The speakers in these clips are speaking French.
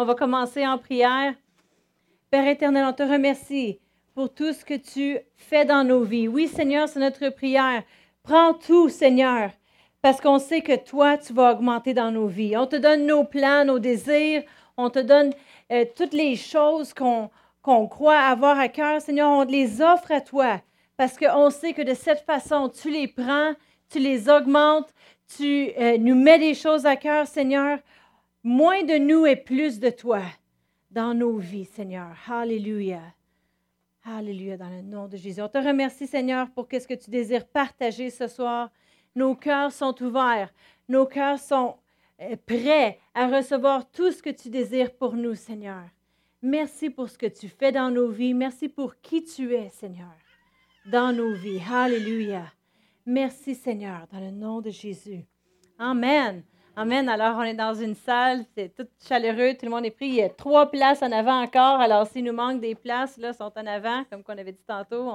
On va commencer en prière. Père éternel, on te remercie pour tout ce que tu fais dans nos vies. Oui, Seigneur, c'est notre prière. Prends tout, Seigneur, parce qu'on sait que toi, tu vas augmenter dans nos vies. On te donne nos plans, nos désirs. On te donne euh, toutes les choses qu'on croit avoir à cœur. Seigneur, on les offre à toi parce qu'on sait que de cette façon, tu les prends, tu les augmentes, tu euh, nous mets des choses à cœur, Seigneur. Moins de nous et plus de toi dans nos vies, Seigneur. Alléluia. Alléluia, dans le nom de Jésus. On te remercie, Seigneur, pour ce que tu désires partager ce soir. Nos cœurs sont ouverts. Nos cœurs sont euh, prêts à recevoir tout ce que tu désires pour nous, Seigneur. Merci pour ce que tu fais dans nos vies. Merci pour qui tu es, Seigneur, dans nos vies. Alléluia. Merci, Seigneur, dans le nom de Jésus. Amen. Amen. Alors, on est dans une salle, c'est tout chaleureux, tout le monde est pris. Il y a trois places en avant encore. Alors, s'il nous manque des places, là, sont en avant, comme qu'on avait dit tantôt,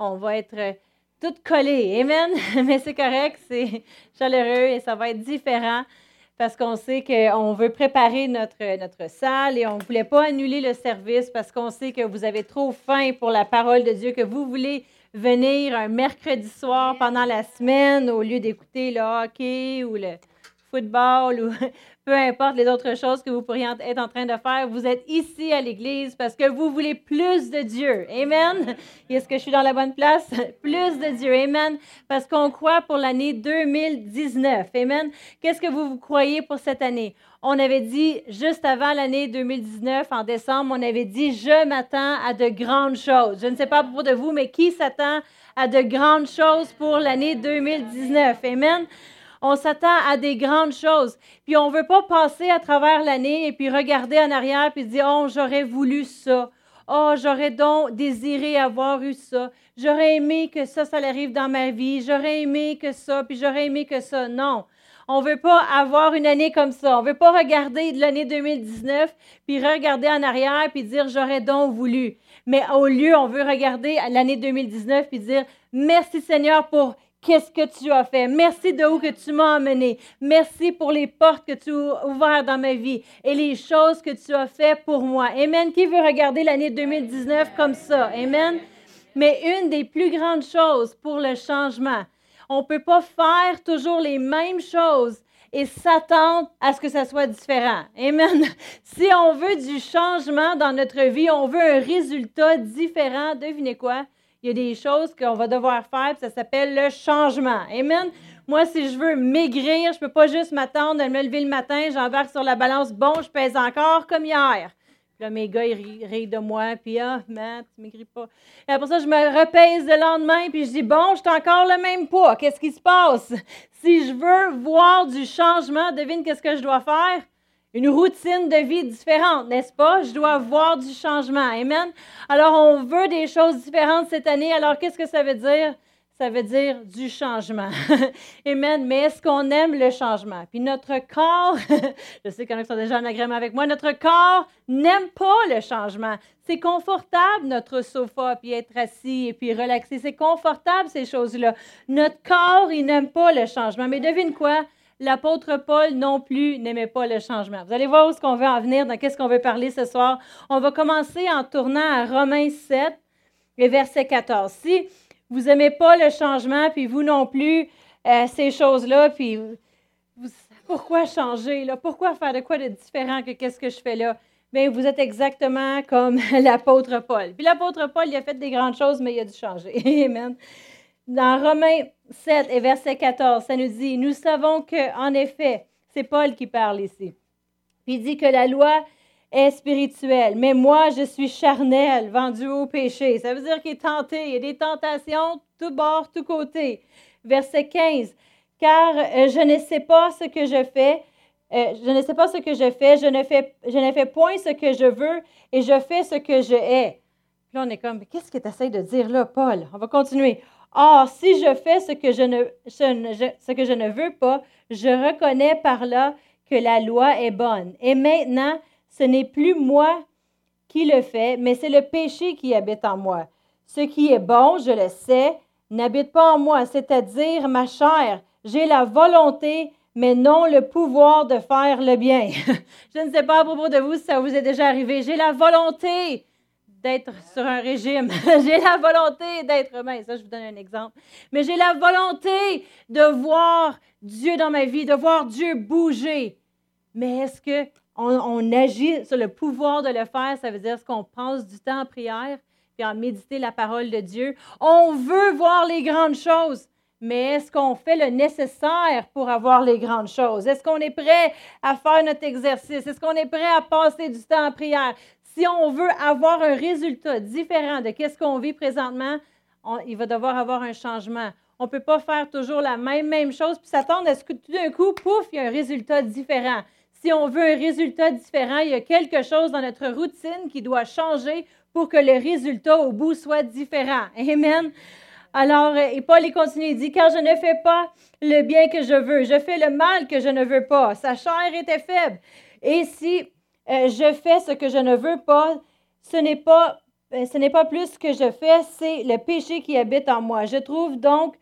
on, va être euh, toutes collées. Amen. Mais c'est correct, c'est chaleureux et ça va être différent parce qu'on sait qu'on veut préparer notre, notre salle et on ne voulait pas annuler le service parce qu'on sait que vous avez trop faim pour la parole de Dieu, que vous voulez venir un mercredi soir pendant la semaine au lieu d'écouter le hockey ou le football ou peu importe les autres choses que vous pourriez être en train de faire, vous êtes ici à l'Église parce que vous voulez plus de Dieu. Amen. Est-ce que je suis dans la bonne place? Plus de Dieu. Amen. Parce qu'on croit pour l'année 2019. Amen. Qu'est-ce que vous, vous croyez pour cette année? On avait dit, juste avant l'année 2019, en décembre, on avait dit, je m'attends à de grandes choses. Je ne sais pas pour de vous, mais qui s'attend à de grandes choses pour l'année 2019? Amen. On s'attend à des grandes choses. Puis on ne veut pas passer à travers l'année et puis regarder en arrière puis dire, oh, j'aurais voulu ça. Oh, j'aurais donc désiré avoir eu ça. J'aurais aimé que ça, ça arrive dans ma vie. J'aurais aimé que ça, puis j'aurais aimé que ça. Non. On ne veut pas avoir une année comme ça. On ne veut pas regarder l'année 2019, puis regarder en arrière, puis dire j'aurais donc voulu. Mais au lieu, on veut regarder l'année 2019, puis dire merci Seigneur pour qu'est-ce que tu as fait. Merci de où que tu m'as emmené. Merci pour les portes que tu as ouvertes dans ma vie et les choses que tu as fait pour moi. Amen. Qui veut regarder l'année 2019 comme ça? Amen. Mais une des plus grandes choses pour le changement, on ne peut pas faire toujours les mêmes choses et s'attendre à ce que ça soit différent. Amen. Si on veut du changement dans notre vie, on veut un résultat différent, devinez quoi? Il y a des choses qu'on va devoir faire, ça s'appelle le changement. Amen? Moi, si je veux maigrir, je ne peux pas juste m'attendre à me lever le matin, j'embarque sur la balance, bon, je pèse encore comme hier. Puis là, mes gars, ils rient de moi, puis ah, Matt, tu maigris pas. Et après ça, je me repèse le lendemain, puis je dis, bon, je suis encore le même poids, qu'est-ce qui se passe? Si je veux voir du changement, devine qu'est-ce que je dois faire? Une routine de vie différente, n'est-ce pas? Je dois voir du changement. Amen. Alors, on veut des choses différentes cette année. Alors, qu'est-ce que ça veut dire? Ça veut dire du changement. Amen. Mais est-ce qu'on aime le changement? Puis notre corps, je sais qu'il y en a qui sont déjà en agrément avec moi, notre corps n'aime pas le changement. C'est confortable, notre sofa, puis être assis et puis relaxer. C'est confortable, ces choses-là. Notre corps, il n'aime pas le changement. Mais devine quoi? L'apôtre Paul non plus n'aimait pas le changement. Vous allez voir où est-ce qu'on veut en venir, dans qu'est-ce qu'on veut parler ce soir. On va commencer en tournant à Romains 7, et verset 14. Si vous n'aimez pas le changement, puis vous non plus, euh, ces choses-là, puis pourquoi changer, là? Pourquoi faire de quoi de différent que qu'est-ce que je fais là? Bien, vous êtes exactement comme l'apôtre Paul. Puis l'apôtre Paul, il a fait des grandes choses, mais il a dû changer. Amen. Dans Romains 7 et verset 14, ça nous dit, nous savons que, en effet, c'est Paul qui parle ici. il dit que la loi est spirituelle, mais moi, je suis charnel, vendu au péché. Ça veut dire qu'il est tenté. Il y a des tentations tout bord, tout côté. Verset 15, car euh, je ne sais pas ce que je fais. Euh, je ne sais pas ce que je fais, je ne fais, je ne fais point ce que je veux et je fais ce que je hais. Puis là, on est comme, qu'est-ce que tu essaies de dire là, Paul? On va continuer. Or, si je fais ce que je, ne, ce que je ne veux pas, je reconnais par là que la loi est bonne. Et maintenant, ce n'est plus moi qui le fais, mais c'est le péché qui habite en moi. Ce qui est bon, je le sais, n'habite pas en moi, c'est-à-dire ma chair. J'ai la volonté, mais non le pouvoir de faire le bien. je ne sais pas à propos de vous si ça vous est déjà arrivé. J'ai la volonté d'être sur un régime. j'ai la volonté d'être mince. Ça, je vous donne un exemple. Mais j'ai la volonté de voir Dieu dans ma vie, de voir Dieu bouger. Mais est-ce qu'on on agit sur le pouvoir de le faire? Ça veut dire est-ce qu'on passe du temps en prière puis en méditer la parole de Dieu? On veut voir les grandes choses. Mais est-ce qu'on fait le nécessaire pour avoir les grandes choses? Est-ce qu'on est prêt à faire notre exercice? Est-ce qu'on est prêt à passer du temps en prière? Si on veut avoir un résultat différent de ce qu'on vit présentement, il va devoir avoir un changement. On ne peut pas faire toujours la même, même chose puis s'attendre à ce que tout d'un coup, pouf, il y a un résultat différent. Si on veut un résultat différent, il y a quelque chose dans notre routine qui doit changer pour que le résultat au bout soit différent. Amen. Alors, et Paul il continue, il dit, car je ne fais pas le bien que je veux, je fais le mal que je ne veux pas. Sa chair était faible. Et si euh, je fais ce que je ne veux pas, ce n'est pas, euh, ce n'est pas plus ce que je fais, c'est le péché qui habite en moi. Je trouve donc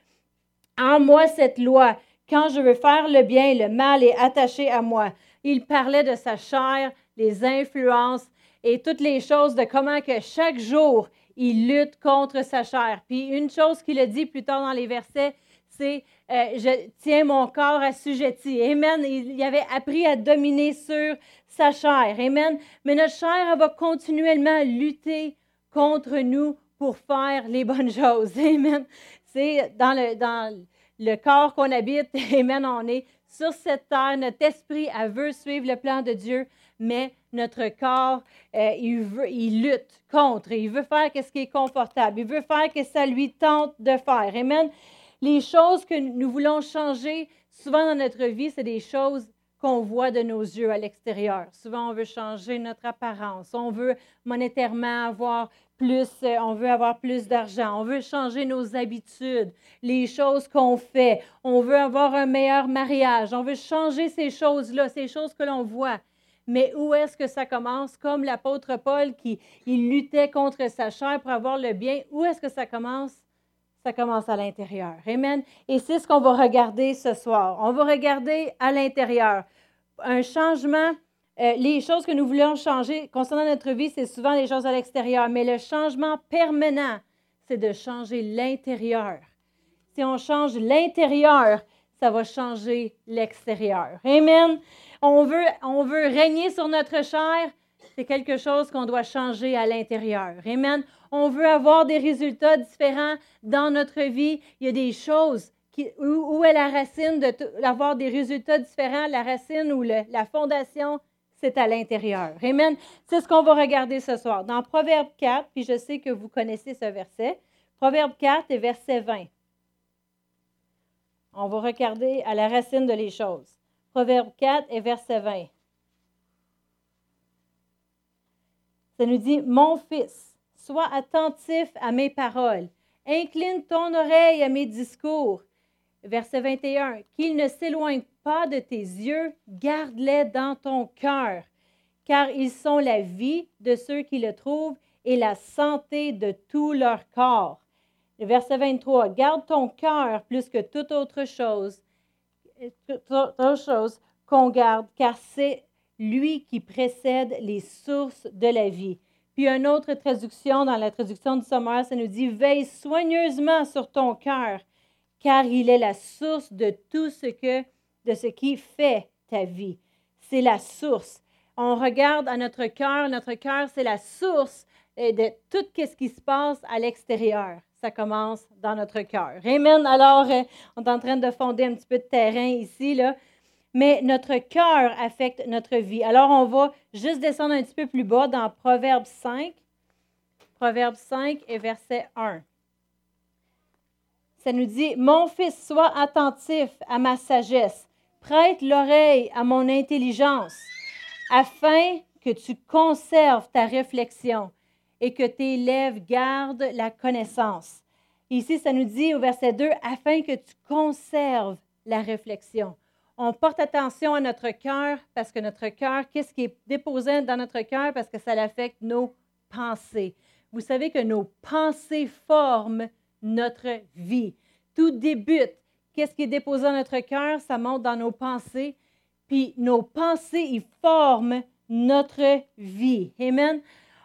en moi cette loi. Quand je veux faire le bien, le mal est attaché à moi. Il parlait de sa chair, les influences et toutes les choses, de comment que chaque jour, il lutte contre sa chair. Puis une chose qu'il a dit plus tard dans les versets, c'est euh, Je tiens mon corps assujetti. Amen. Il, avait appris à dominer sur sa chair. Amen. Mais notre chair, elle va continuellement lutter contre nous pour faire les bonnes choses. Amen. C'est dans le, dans le corps qu'on habite. Amen. On est sur cette terre. Notre esprit, elle veut suivre le plan de Dieu, mais notre corps, euh, il, veut, il lutte contre. Il veut faire ce qui est confortable. Il veut faire ce que ça lui tente de faire. Amen. Les choses que nous voulons changer, souvent dans notre vie, c'est des choses qu'on voit de nos yeux à l'extérieur. Souvent, on veut changer notre apparence. On veut monétairement avoir plus, euh, on veut avoir plus d'argent. On veut changer nos habitudes, les choses qu'on fait. On veut avoir un meilleur mariage. On veut changer ces choses-là, ces choses que l'on voit. Mais où est-ce que ça commence? Comme l'apôtre Paul qui il luttait contre sa chair pour avoir le bien, où est-ce que ça commence? Ça commence à l'intérieur. Amen. Et c'est ce qu'on va regarder ce soir. On va regarder à l'intérieur. Un changement, euh, les choses que nous voulons changer concernant notre vie, c'est souvent les choses à l'extérieur. Mais le changement permanent, c'est de changer l'intérieur. Si on change l'intérieur, ça va changer l'extérieur. Amen. On veut, on veut régner sur notre chair, c'est quelque chose qu'on doit changer à l'intérieur. Amen. On veut avoir des résultats différents dans notre vie. Il y a des choses où, est la racine d'avoir des résultats différents. La racine ou la fondation, c'est à l'intérieur. Amen. C'est ce qu'on va regarder ce soir. Dans Proverbe 4, puis je sais que vous connaissez ce verset. Proverbe 4 et verset 20. On va regarder à la racine de les choses. Proverbe 4 et verset 20. Ça nous dit, Mon fils, sois attentif à mes paroles, incline ton oreille à mes discours. Verset 21, Qu'ils ne s'éloignent pas de tes yeux, garde-les dans ton cœur, car ils sont la vie de ceux qui le trouvent et la santé de tout leur corps. Verset 23, Garde ton cœur plus que toute autre chose, autre chose qu'on garde, car c'est lui qui précède les sources de la vie. Puis une autre traduction, dans la traduction du sommaire, ça nous dit Veille soigneusement sur ton cœur, car il est la source de tout ce que, de ce qui fait ta vie. C'est la source. On regarde à notre cœur, notre cœur, c'est la source euh, de tout ce qui se passe à l'extérieur ça commence dans notre cœur. Amen. Alors, euh, on est en train de fonder un petit peu de terrain ici, là. Mais notre cœur affecte notre vie. Alors, on va juste descendre un petit peu plus bas dans Proverbe 5. Proverbe 5 et verset 1. Ça nous dit, Mon fils, sois attentif à ma sagesse, prête l'oreille à mon intelligence, afin que tu conserves ta réflexion et que tes lèvres gardent la connaissance. Ici, ça nous dit au verset 2, afin que tu conserves la réflexion. On porte attention à notre cœur parce que notre cœur, qu'est-ce qui est déposé dans notre cœur? Parce que ça affecte nos pensées. Vous savez que nos pensées forment notre vie. Tout débute qu'est-ce qui est déposé dans notre cœur, ça monte dans nos pensées. Puis nos pensées, ils forment notre vie. Amen.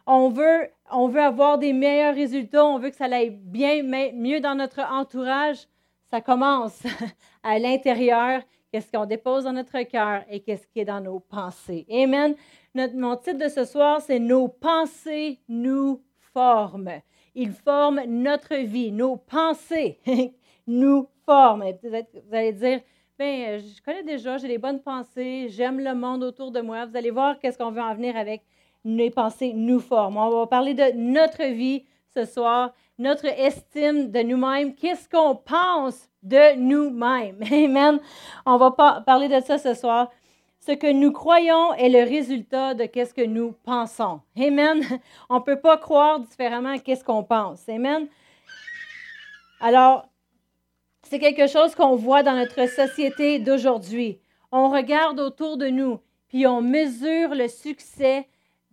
On veut, on veut avoir des meilleurs résultats, on veut que ça aille bien, mieux dans notre entourage. Ça commence à l'intérieur, qu'est-ce qu'on dépose dans notre cœur et qu'est-ce qui est dans nos pensées. Amen. Notre, mon titre de ce soir, c'est Nos pensées nous forment. Ils forment notre vie. Nos pensées nous forment. Vous allez dire, ben, je connais déjà, j'ai des bonnes pensées, j'aime le monde autour de moi. Vous allez voir qu'est-ce qu'on veut en venir avec les pensées nous forment. On va parler de notre vie ce soir, notre estime de nous-mêmes, qu'est-ce qu'on pense de nous-mêmes. Amen. On va parler de ça ce soir. Ce que nous croyons est le résultat de qu'est-ce que nous pensons. Amen. On ne peut pas croire différemment qu'est-ce qu'on pense. Amen. Alors, c'est quelque chose qu'on voit dans notre société d'aujourd'hui. On regarde autour de nous, puis on mesure le succès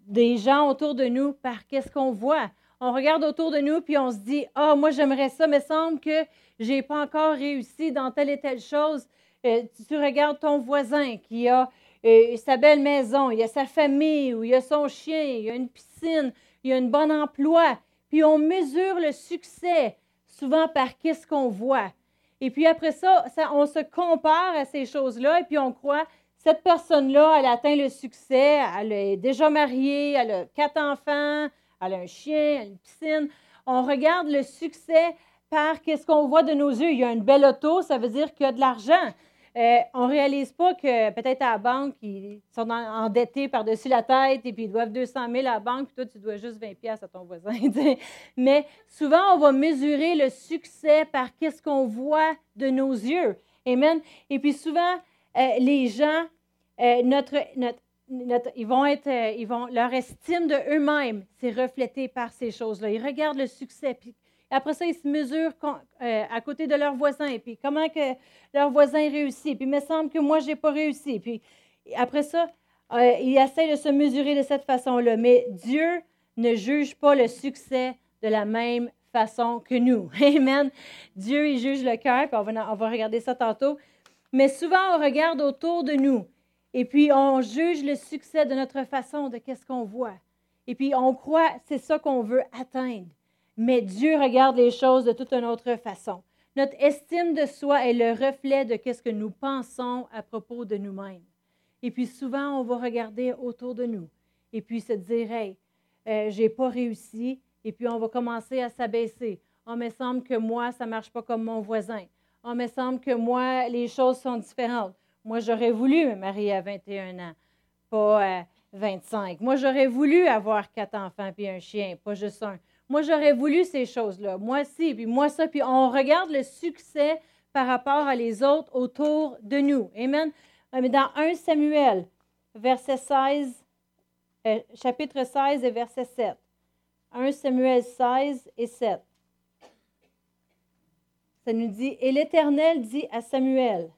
des gens autour de nous par qu'est-ce qu'on voit. On regarde autour de nous, puis on se dit, ah, moi j'aimerais ça, mais semble que je n'ai pas encore réussi dans telle et telle chose. Euh, tu regardes ton voisin qui a euh, sa belle maison, il a sa famille, ou il a son chien, il a une piscine, il a un bon emploi. Puis on mesure le succès souvent par qu'est-ce qu'on voit. Et puis après ça, on se compare à ces choses-là et puis on croit, cette personne-là, elle atteint le succès, elle est déjà mariée, elle a quatre enfants, elle a un chien, elle a une piscine. On regarde le succès par qu'est-ce qu'on voit de nos yeux. Il y a une belle auto, ça veut dire qu'il y a de l'argent. Euh, on ne réalise pas que peut-être à la banque, ils sont endettés par-dessus la tête et puis ils doivent 200 000 à la banque, puis toi, tu dois juste 20 pièces à ton voisin. Mais souvent, on va mesurer le succès par qu'est-ce qu'on voit de nos yeux. Amen. Et puis souvent, euh, les gens, euh, notre, notre, ils vont être, ils vont, leur estime de eux-mêmes, c'est reflété par ces choses-là. Ils regardent le succès, après ça, ils se mesurent euh, à côté de leur voisin. Puis comment que leur voisin réussit. Puis il me semble que moi, je n'ai pas réussi. Puis après ça, euh, ils essayent de se mesurer de cette façon-là. Mais Dieu ne juge pas le succès de la même façon que nous. Amen. Dieu, il juge le cœur. Puis on va, on va regarder ça tantôt. Mais souvent, on regarde autour de nous. Et puis, on juge le succès de notre façon, de qu'est-ce qu'on voit. Et puis, on croit, c'est ça qu'on veut atteindre mais Dieu regarde les choses de toute une autre façon. Notre estime de soi est le reflet de ce que nous pensons à propos de nous-mêmes. Et puis souvent, on va regarder autour de nous et puis se dire, hey, euh, j'ai pas réussi. Et puis on va commencer à s'abaisser. On oh, me semble que moi, ça marche pas comme mon voisin. On oh, me semble que moi, les choses sont différentes. Moi, j'aurais voulu me marier à 21 ans, pas à 25. Moi, j'aurais voulu avoir quatre enfants puis un chien, pas juste un. Moi, j'aurais voulu ces choses-là. Moi, si, puis moi, ça. Puis on regarde le succès par rapport à les autres autour de nous. Amen. Euh, mais dans 1 Samuel, verset 16, euh, chapitre 16 et verset 7. 1 Samuel 16 et 7. Ça nous dit, et l'Éternel dit à Samuel,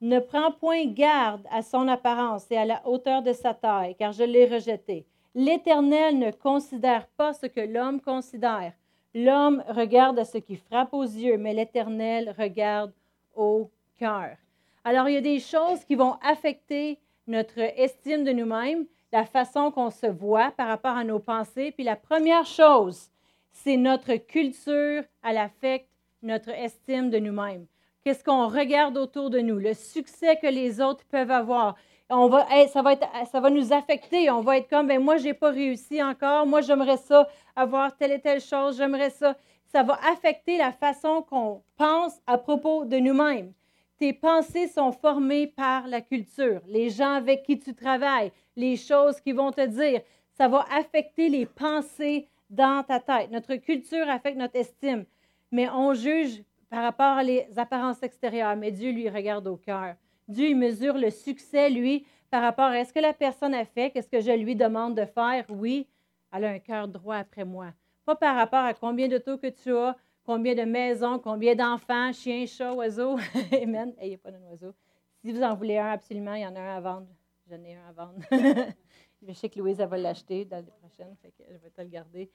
ne prends point garde à son apparence et à la hauteur de sa taille, car je l'ai rejeté. L'Éternel ne considère pas ce que l'homme considère. L'homme regarde à ce qui frappe aux yeux, mais l'Éternel regarde au cœur. Alors, il y a des choses qui vont affecter notre estime de nous-mêmes, la façon qu'on se voit par rapport à nos pensées. Puis la première chose, c'est notre culture, elle affecte notre estime de nous-mêmes. Qu'est-ce qu'on regarde autour de nous, le succès que les autres peuvent avoir, on va, ça, va être, ça va nous affecter. On va être comme, ben moi, je n'ai pas réussi encore. Moi, j'aimerais ça, avoir telle et telle chose. J'aimerais ça. Ça va affecter la façon qu'on pense à propos de nous-mêmes. Tes pensées sont formées par la culture, les gens avec qui tu travailles, les choses qu'ils vont te dire. Ça va affecter les pensées dans ta tête. Notre culture affecte notre estime. Mais on juge par rapport aux apparences extérieures, mais Dieu lui regarde au cœur. Dieu mesure le succès, lui, par rapport à ce que la personne a fait, qu'est-ce que je lui demande de faire. Oui, elle a un cœur droit après moi. Pas par rapport à combien d'autos que tu as, combien de maisons, combien d'enfants, chiens, chats, oiseaux. Amen. Il n'y a pas d'un oiseau. Si vous en voulez un, absolument, il y en a un à vendre. J'en ai un à vendre. je sais que Louise, va l'acheter dans l'année prochaine, fait que je vais te le garder.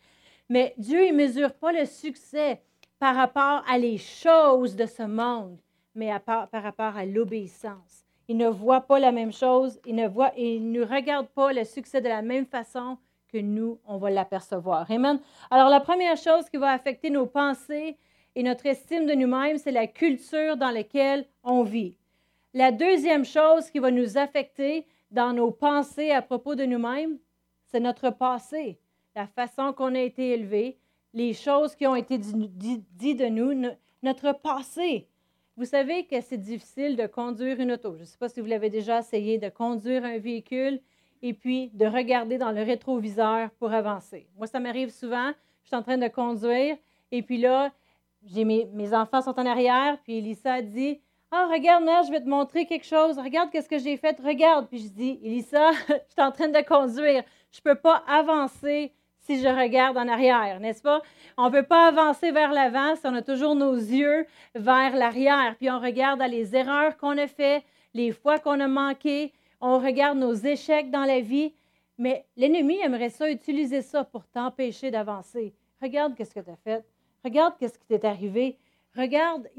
Mais Dieu, il ne mesure pas le succès par rapport à les choses de ce monde, mais par rapport à l'obéissance. Il ne voit pas la même chose, il ne, voit, il ne regarde pas le succès de la même façon que nous, on va l'apercevoir. Amen. Alors, la première chose qui va affecter nos pensées et notre estime de nous-mêmes, c'est la culture dans laquelle on vit. La deuxième chose qui va nous affecter dans nos pensées à propos de nous-mêmes, c'est notre passé, la façon qu'on a été élevé, les choses qui ont été dites de nous, notre passé. Vous savez que c'est difficile de conduire une auto. Je ne sais pas si vous l'avez déjà essayé de conduire un véhicule et puis de regarder dans le rétroviseur pour avancer. Moi, ça m'arrive souvent. Je suis en train de conduire et puis là, j'ai mes, enfants sont en arrière, puis Elissa dit Ah, regarde, mère, je vais te montrer quelque chose. Regarde qu'est-ce que j'ai fait. Regarde. Puis je dis Elissa, je suis en train de conduire. Je ne peux pas avancer si je regarde en arrière, n'est-ce pas? On ne peut pas avancer vers l'avant si on a toujours nos yeux vers l'arrière, puis on regarde les erreurs qu'on a faites, les fois qu'on a manqué, on regarde nos échecs dans la vie, mais l'ennemi aimerait ça, utiliser ça pour t'empêcher d'avancer. Regarde qu'est-ce que tu as fait. Regarde qu'est-ce qui t'est arrivé. Regarde,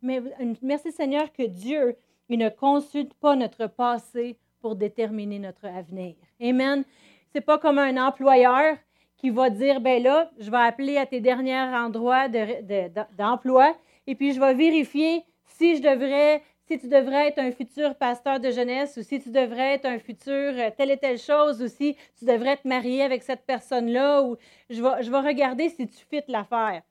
mais merci Seigneur que Dieu, il ne consulte pas notre passé pour déterminer notre avenir. Amen. C'est pas comme un employeur qui va dire, ben là, je vais appeler à tes derniers endroits d'emploi et puis je vais vérifier si je devrais, si tu devrais être un futur pasteur de jeunesse ou si tu devrais être un futur euh, telle et telle chose ou si tu devrais te marier avec cette personne-là ou je vais, regarder si tu fites l'affaire.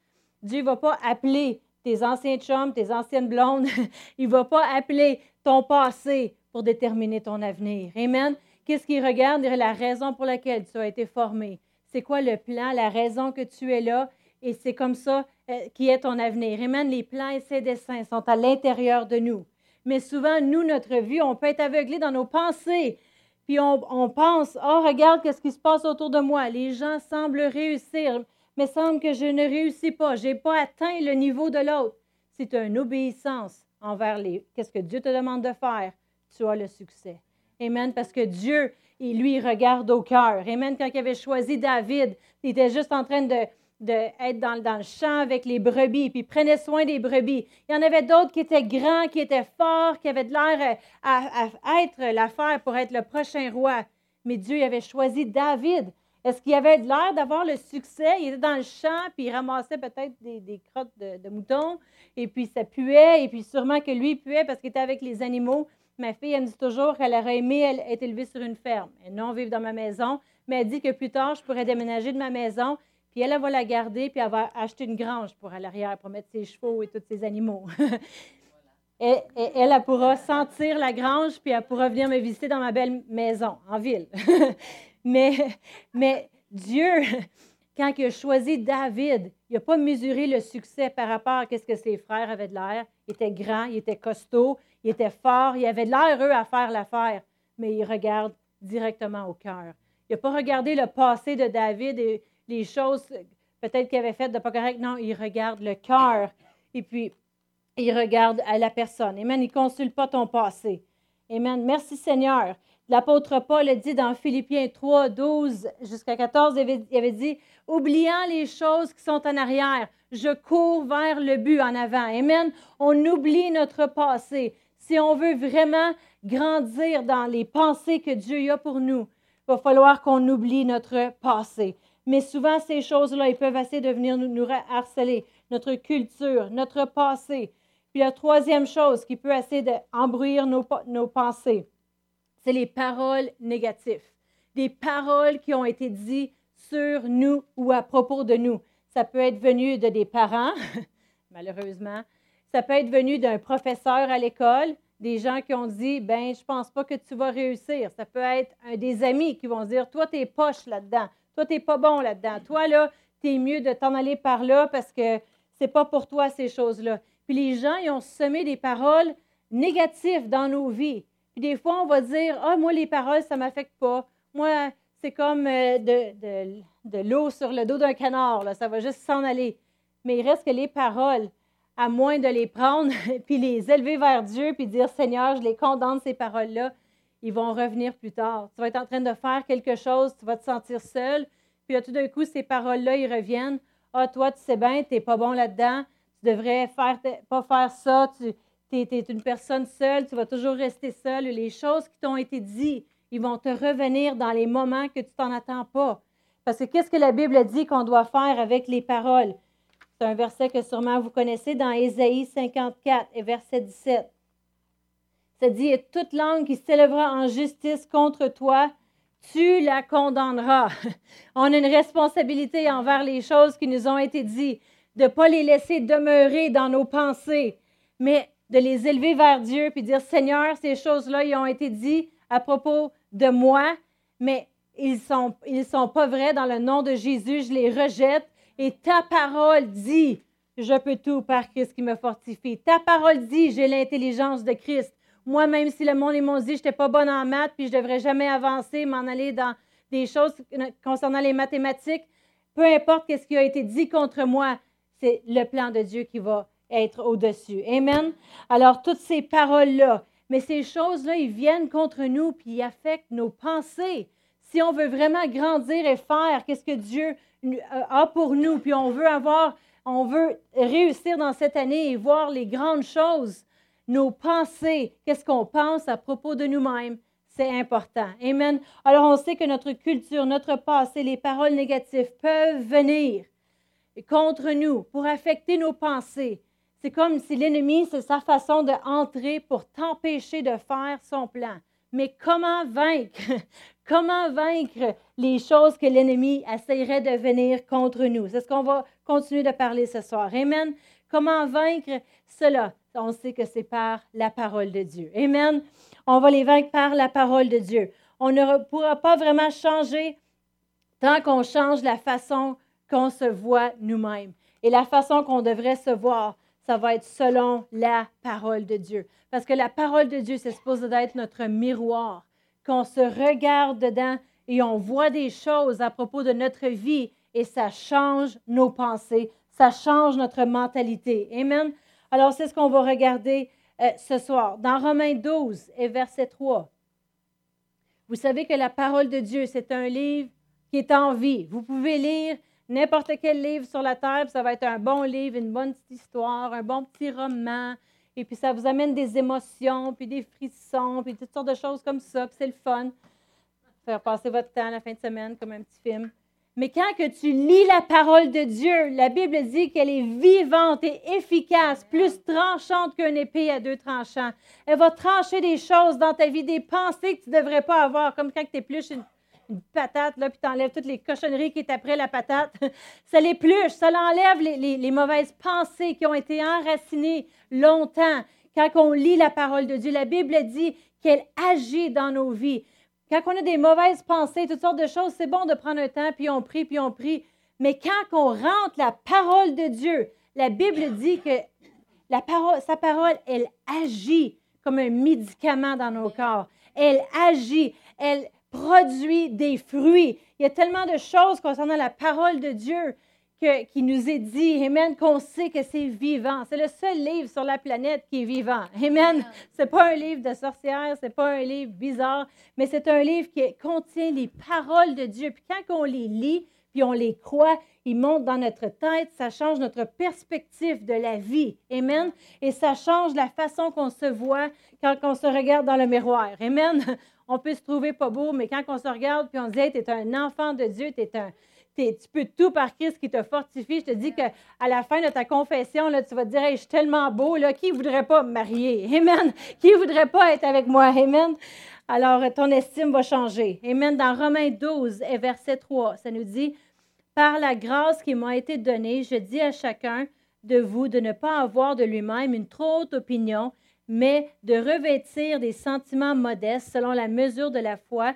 Dieu ne va pas appeler tes anciens chums, tes anciennes blondes. Il ne va pas appeler ton passé pour déterminer ton avenir. Amen. Qu'est-ce qu'il regarde? La raison pour laquelle tu as été formé c'est quoi le plan, la raison que tu es là, et c'est comme ça euh, qui est ton avenir. Amen. Les plans et ses desseins sont à l'intérieur de nous. Mais souvent, nous, notre vie, on peut être aveuglé dans nos pensées. Puis on, pense, oh, regarde qu'est-ce qui se passe autour de moi. Les gens semblent réussir, mais semble que je ne réussis pas. Je n'ai pas atteint le niveau de l'autre. C'est une obéissance envers les, qu'est-ce que Dieu te demande de faire. Tu as le succès. Amen. Parce que Dieu, et lui, il regarde au cœur. Amen. Quand il avait choisi David, il était juste en train de, d'être dans, dans, le champ avec les brebis, puis prenait soin des brebis. Il y en avait d'autres qui étaient grands, qui étaient forts, qui avaient de l'air à, à, être l'affaire pour être le prochain roi. Mais Dieu avait choisi David. Est-ce qu'il avait de l'air d'avoir le succès? Il était dans le champ, puis il ramassait peut-être des, des crottes de, de, moutons, et puis ça puait, et puis sûrement que lui puait parce qu'il était avec les animaux. Ma fille, elle me dit toujours qu'elle aurait aimé être élevée sur une ferme et non vivre dans ma maison. Mais elle dit que plus tard, je pourrais déménager de ma maison, puis elle, elle va la garder, puis elle va acheter une grange pour à l'arrière, pour mettre ses chevaux et tous ses animaux. et, elle, elle pourra sentir la grange, puis elle pourra venir me visiter dans ma belle maison, en ville. mais, mais Dieu, quand il a choisi David, il n'a pas mesuré le succès par rapport à ce que ses frères avaient de l'air. Il était grand, il était costaud, il était fort, il avait l'air heureux à faire l'affaire, mais il regarde directement au cœur. Il n'a pas regardé le passé de David et les choses peut-être qu'il avait faites de pas correct. Non, il regarde le cœur et puis il regarde à la personne. Amen. Il ne consulte pas ton passé. Amen. Merci Seigneur. L'apôtre Paul a dit dans Philippiens 3, 12 jusqu'à 14, il avait, il avait, dit, oubliant les choses qui sont en arrière, je cours vers le but en avant. Amen. On oublie notre passé si on veut vraiment grandir dans les pensées que Dieu a pour nous, il va falloir qu'on oublie notre passé. Mais souvent, ces choses-là, ils peuvent essayer de venir nous, harceler, notre culture, notre passé. Puis la troisième chose qui peut essayer d'embrouiller nos, nos pensées, c'est les paroles négatives. Des paroles qui ont été dites sur nous ou à propos de nous. Ça peut être venu de des parents, malheureusement, ça peut être venu d'un professeur à l'école, des gens qui ont dit ben je pense pas que tu vas réussir. Ça peut être des amis qui vont dire toi tu es poche là-dedans. Toi tu n'es pas bon là-dedans. Toi là, tu es mieux de t'en aller par là parce que c'est pas pour toi ces choses-là. Puis les gens ils ont semé des paroles négatives dans nos vies. Puis des fois on va dire ah moi les paroles ça m'affecte pas. Moi c'est comme euh, de l'eau sur le dos d'un canard, là. ça va juste s'en aller. Mais il reste que les paroles, à moins de les prendre, puis les élever vers Dieu, puis dire, Seigneur, je les condamne, ces paroles-là, ils vont revenir plus tard. Tu vas être en train de faire quelque chose, tu vas te sentir seul, puis tout d'un coup, ces paroles-là, ils reviennent. Ah, toi, tu sais bien, tu n'es pas bon là-dedans, tu devrais faire, pas faire ça, tu es, une personne seule, tu vas toujours rester seule. Les choses qui t'ont été dites, ils vont te revenir dans les moments que tu t'en attends pas. Parce que qu'est-ce que la Bible dit qu'on doit faire avec les paroles? C'est un verset que sûrement vous connaissez dans Ésaïe 54 et verset 17. Ça dit, et toute langue qui s'élèvera en justice contre toi, tu la condamneras. On a une responsabilité envers les choses qui nous ont été dites, de ne pas les laisser demeurer dans nos pensées, mais de les élever vers Dieu puis dire, Seigneur, ces choses-là, ils ont été dites à propos de moi, mais ils ne sont, ils sont pas vrais dans le nom de Jésus, je les rejette. Et ta parole dit, je peux tout par Christ qui me fortifie. Ta parole dit, j'ai l'intelligence de Christ. Moi, même si le monde m'ont dit je n'étais pas bonne en maths, puis je ne devrais jamais avancer, m'en aller dans des choses concernant les mathématiques, peu importe ce qui a été dit contre moi, c'est le plan de Dieu qui va être au-dessus. Amen. Alors, toutes ces paroles-là, mais ces choses-là, ils viennent contre nous, puis ils affectent nos pensées. Si on veut vraiment grandir et faire qu'est-ce que Dieu euh, a pour nous, puis on veut avoir, on veut réussir dans cette année et voir les grandes choses, nos pensées, qu'est-ce qu'on pense à propos de nous-mêmes, c'est important. Amen. Alors on sait que notre culture, notre passé, les paroles négatives peuvent venir contre nous pour affecter nos pensées. C'est comme si l'ennemi, c'est sa façon d'entrer pour t'empêcher de faire son plan. Mais comment vaincre? Comment vaincre les choses que l'ennemi essaierait de venir contre nous? C'est ce qu'on va continuer de parler ce soir. Amen. Comment vaincre cela? On sait que c'est par la parole de Dieu. Amen. On va les vaincre par la parole de Dieu. On ne pourra pas vraiment changer tant qu'on change la façon qu'on se voit nous-mêmes. Et la façon qu'on devrait se voir, ça va être selon la parole de Dieu. Parce que la parole de Dieu, c'est supposé d'être notre miroir, qu'on se regarde dedans et on voit des choses à propos de notre vie et ça change nos pensées, ça change notre mentalité. Amen. Alors, c'est ce qu'on va regarder euh, ce soir. Dans Romains 12 et verset 3, vous savez que la parole de Dieu, c'est un livre qui est en vie. Vous pouvez lire n'importe quel livre sur la terre, ça va être un bon livre, une bonne petite histoire, un bon petit roman, et puis ça vous amène des émotions, puis des frissons, puis toutes sortes de choses comme ça, puis c'est le fun. Faire passer votre temps la fin de semaine comme un petit film. Mais quand que tu lis la parole de Dieu, la Bible dit qu'elle est vivante et efficace, plus tranchante qu'une épée à deux tranchants. Elle va trancher des choses dans ta vie, des pensées que tu ne devrais pas avoir, comme quand tu épluches une, une patate, là, puis tu enlèves toutes les cochonneries qui est après la patate. ça l'épluche, ça l'enlève les, les, mauvaises pensées qui ont été enracinées longtemps. Quand on lit la parole de Dieu, la Bible dit qu'elle agit dans nos vies. Quand on a des mauvaises pensées, toutes sortes de choses, c'est bon de prendre un temps, puis on prie, puis on prie. Mais quand on rentre la parole de Dieu, la Bible dit que la parole, sa parole, elle agit comme un médicament dans nos corps. Elle agit, elle produit des fruits. Il y a tellement de choses concernant la parole de Dieu qui nous est dit, Amen, qu'on sait que c'est vivant. C'est le seul livre sur la planète qui est vivant. Amen. Ce n'est pas un livre de sorcière, ce n'est pas un livre bizarre, mais c'est un livre qui contient les paroles de Dieu. Puis quand on les lit, puis on les croit, ils montent dans notre tête, ça change notre perspective de la vie. Amen. Et ça change la façon qu'on se voit quand on se regarde dans le miroir. Amen. On peut se trouver pas beau, mais quand on se regarde, puis on se dit, tu es un enfant de Dieu, tu es un tu peux tout par Christ qui te fortifie. Je te dis qu'à la fin de ta confession, là, tu vas te dire Je suis tellement beau, là, qui ne voudrait pas me marier? Amen. Qui ne voudrait pas être avec moi? Amen. Alors, ton estime va changer. Amen. Dans Romains 12 et verset 3, ça nous dit Par la grâce qui m'a été donnée, je dis à chacun de vous de ne pas avoir de lui-même une trop haute opinion, mais de revêtir des sentiments modestes selon la mesure de la foi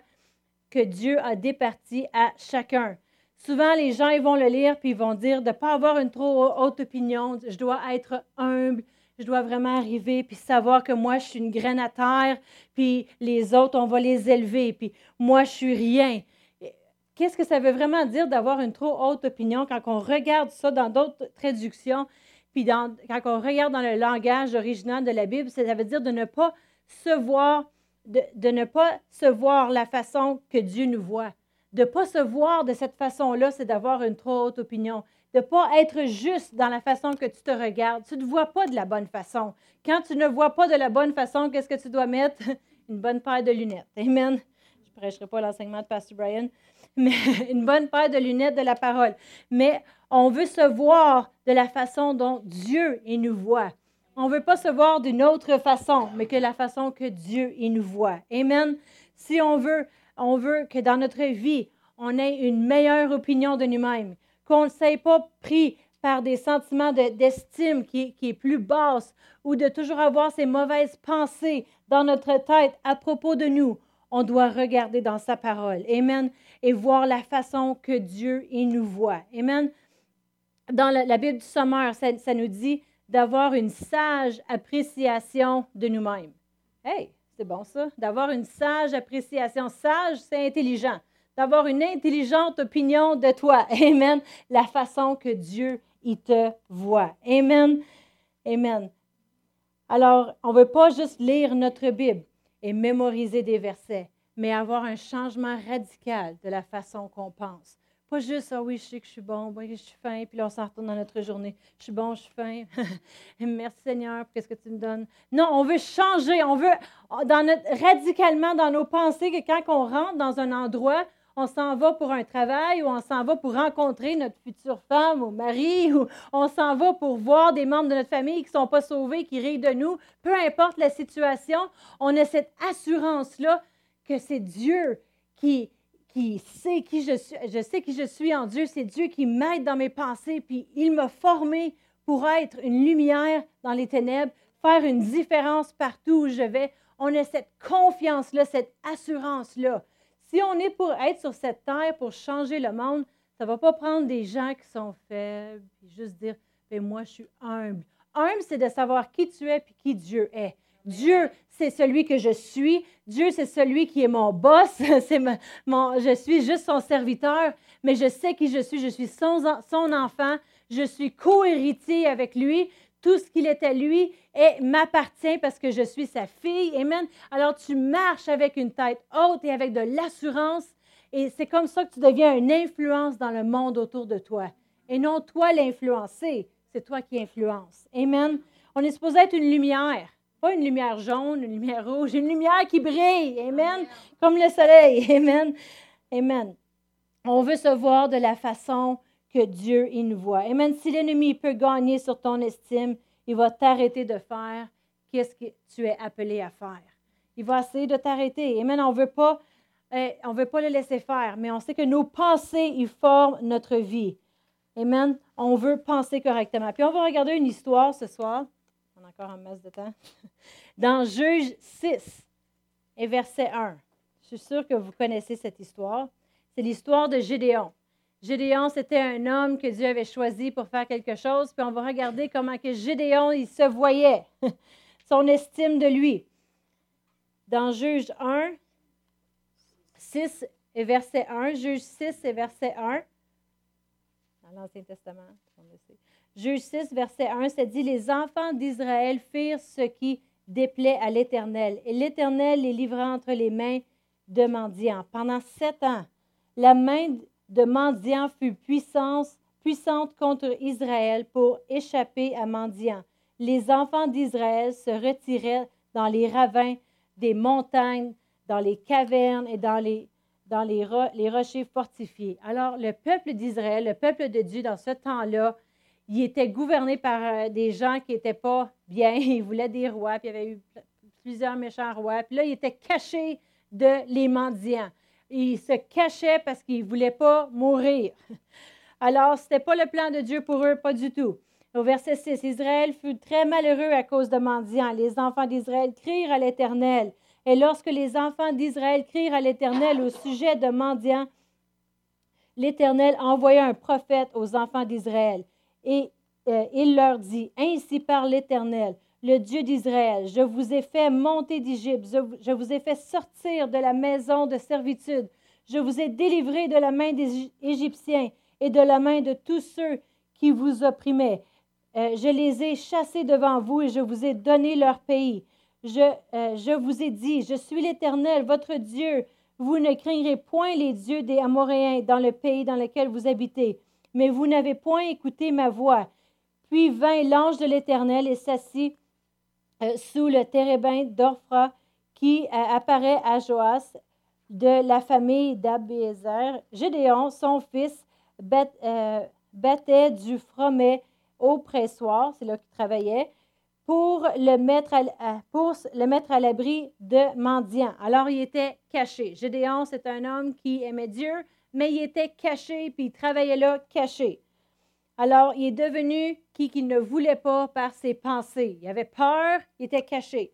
que Dieu a départie à chacun. Souvent, les gens ils vont le lire puis ils vont dire de ne pas avoir une trop haute opinion. Je dois être humble. Je dois vraiment arriver puis savoir que moi, je suis une graine à terre, puis les autres, on va les élever, puis moi, je suis rien. Qu'est-ce que ça veut vraiment dire d'avoir une trop haute opinion quand on regarde ça dans d'autres traductions, puis quand on regarde dans le langage original de la Bible, ça veut dire de ne pas se voir, de, ne pas se voir la façon que Dieu nous voit De ne pas se voir de cette façon-là, c'est d'avoir une trop haute opinion. De ne pas être juste dans la façon que tu te regardes. Tu ne te vois pas de la bonne façon. Quand tu ne vois pas de la bonne façon, qu'est-ce que tu dois mettre? Une bonne paire de lunettes. Amen. Je ne prêcherai pas l'enseignement de Pastor Brian, mais une bonne paire de lunettes de la parole. Mais on veut se voir de la façon dont Dieu il nous voit. On ne veut pas se voir d'une autre façon, mais que la façon que Dieu il nous voit. Amen. Si on veut, on veut que dans notre vie, on ait une meilleure opinion de nous-mêmes, qu'on ne s'est pas pris par des sentiments d'estime qui, qui est plus basse ou de toujours avoir ces mauvaises pensées dans notre tête à propos de nous, on doit regarder dans sa parole. Amen. Et voir la façon que Dieu il nous voit. Amen. Dans la, Bible du Sommeur, ça, ça nous dit d'avoir une sage appréciation de nous-mêmes. Hey, c'est bon ça, d'avoir une sage appréciation. Sage, c'est intelligent. D'avoir une intelligente opinion de toi. Amen. La façon que Dieu il te voit. Amen. Amen. Alors, on ne veut pas juste lire notre Bible et mémoriser des versets, mais avoir un changement radical de la façon qu'on pense. Pas juste, ah oui, je sais que je suis bon, je suis fin, puis là, on s'en retourne dans notre journée. Je suis bon, je suis fin. Merci Seigneur pour ce que tu me donnes. Non, on veut changer, on veut, radicalement dans nos pensées, que quand on rentre dans un endroit, on s'en va pour un travail ou on s'en va pour rencontrer notre future femme ou mari ou on s'en va pour voir des membres de notre famille qui ne sont pas sauvés, qui rient de nous. Peu importe la situation, on a cette assurance-là que c'est Dieu qui, sait qui je suis. Je sais qui je suis en Dieu. C'est Dieu qui m'aide dans mes pensées. Puis il m'a formé pour être une lumière dans les ténèbres, faire une différence partout où je vais. On a cette confiance-là, cette assurance-là. Si on est pour être sur cette terre pour changer le monde, ça ne va pas prendre des gens qui sont faibles, puis juste dire, ben moi, je suis humble. Humble, c'est de savoir qui tu es puis qui Dieu est. Dieu, c'est celui que je suis. Dieu, c'est celui qui est mon boss. c'est mon, je suis juste son serviteur, mais je sais qui je suis. Je suis son, son enfant. Je suis co-héritier avec lui. Tout ce qu'il est à lui m'appartient parce que je suis sa fille. Amen. Alors tu marches avec une tête haute et avec de l'assurance. Et c'est comme ça que tu deviens une influence dans le monde autour de toi. Et non toi l'influencer, c'est toi qui influences. Amen. On est supposé être une lumière. Pas une lumière jaune, une lumière rouge, une lumière qui brille. Amen. Comme le soleil. Amen. Amen. On veut se voir de la façon que Dieu nous voit. Amen. Si l'ennemi peut gagner sur ton estime, il va t'arrêter de faire qu'est-ce que tu es appelé à faire. Il va essayer de t'arrêter. Amen. On veut pas, on veut pas le laisser faire, mais on sait que nos pensées, ils forment notre vie. Amen. On veut penser correctement. Puis on va regarder une histoire ce soir. On a encore un masse de temps. Dans Juge 6 et verset 1. Je suis sûre que vous connaissez cette histoire. C'est l'histoire de Gédéon. Gédéon, c'était un homme que Dieu avait choisi pour faire quelque chose. Puis on va regarder comment que Gédéon, il se voyait, son estime de lui. Dans Juge 1, 6 et verset 1, Juge 6 et verset 1, dans l'Ancien Testament. Juge 6, verset 1, ça dit Les enfants d'Israël firent ce qui déplaît à l'Éternel, et l'Éternel les livra entre les mains de mendiants. Pendant sept ans, la main de mendiant fut puissance, puissante contre Israël pour échapper à mendiant. Les enfants d'Israël se retiraient dans les ravins des montagnes, dans les cavernes et dans les, dans les, les rochers fortifiés. Alors, le peuple d'Israël, le peuple de Dieu, dans ce temps-là, il était gouverné par euh, des gens qui n'étaient pas bien. Ils voulaient des rois, puis il y avait eu plusieurs méchants rois. Puis là, il était caché de les mendiants il se cachait parce qu'il ne voulait pas mourir. Alors, ce n'était pas le plan de Dieu pour eux, pas du tout. Au verset 6, Israël fut très malheureux à cause de mendiants. Les enfants d'Israël crirent à l'Éternel. Et lorsque les enfants d'Israël crirent à l'Éternel au sujet de mendiants, l'Éternel envoya un prophète aux enfants d'Israël. Et euh, il leur dit, Ainsi parle l'Éternel, le Dieu d'Israël. Je vous ai fait monter d'Égypte, je vous ai fait sortir de la maison de servitude, je vous ai délivré de la main des Égyptiens et de la main de tous ceux qui vous opprimaient. Euh, je les ai chassés devant vous et je vous ai donné leur pays. Je, euh, je vous ai dit, je suis l'Éternel, votre Dieu. Vous ne craindrez point les dieux des Amoréens dans le pays dans lequel vous habitez, mais vous n'avez point écouté ma voix. Puis vint l'ange de l'Éternel et s'assit euh, sous le térébin d'Orphra qui euh, apparaît à Joas de la famille d'Abézer. Gédéon, son fils, euh, battait du fromet au pressoir, c'est là qu'il travaillait, pour le mettre à, pour le mettre à l'abri de mendiants. Alors il était caché. Gédéon, c'est un homme qui aimait Dieu, mais il était caché, puis il travaillait là caché. Alors il est devenu qui qu'il ne voulait pas par ses pensées. Il avait peur, il était caché.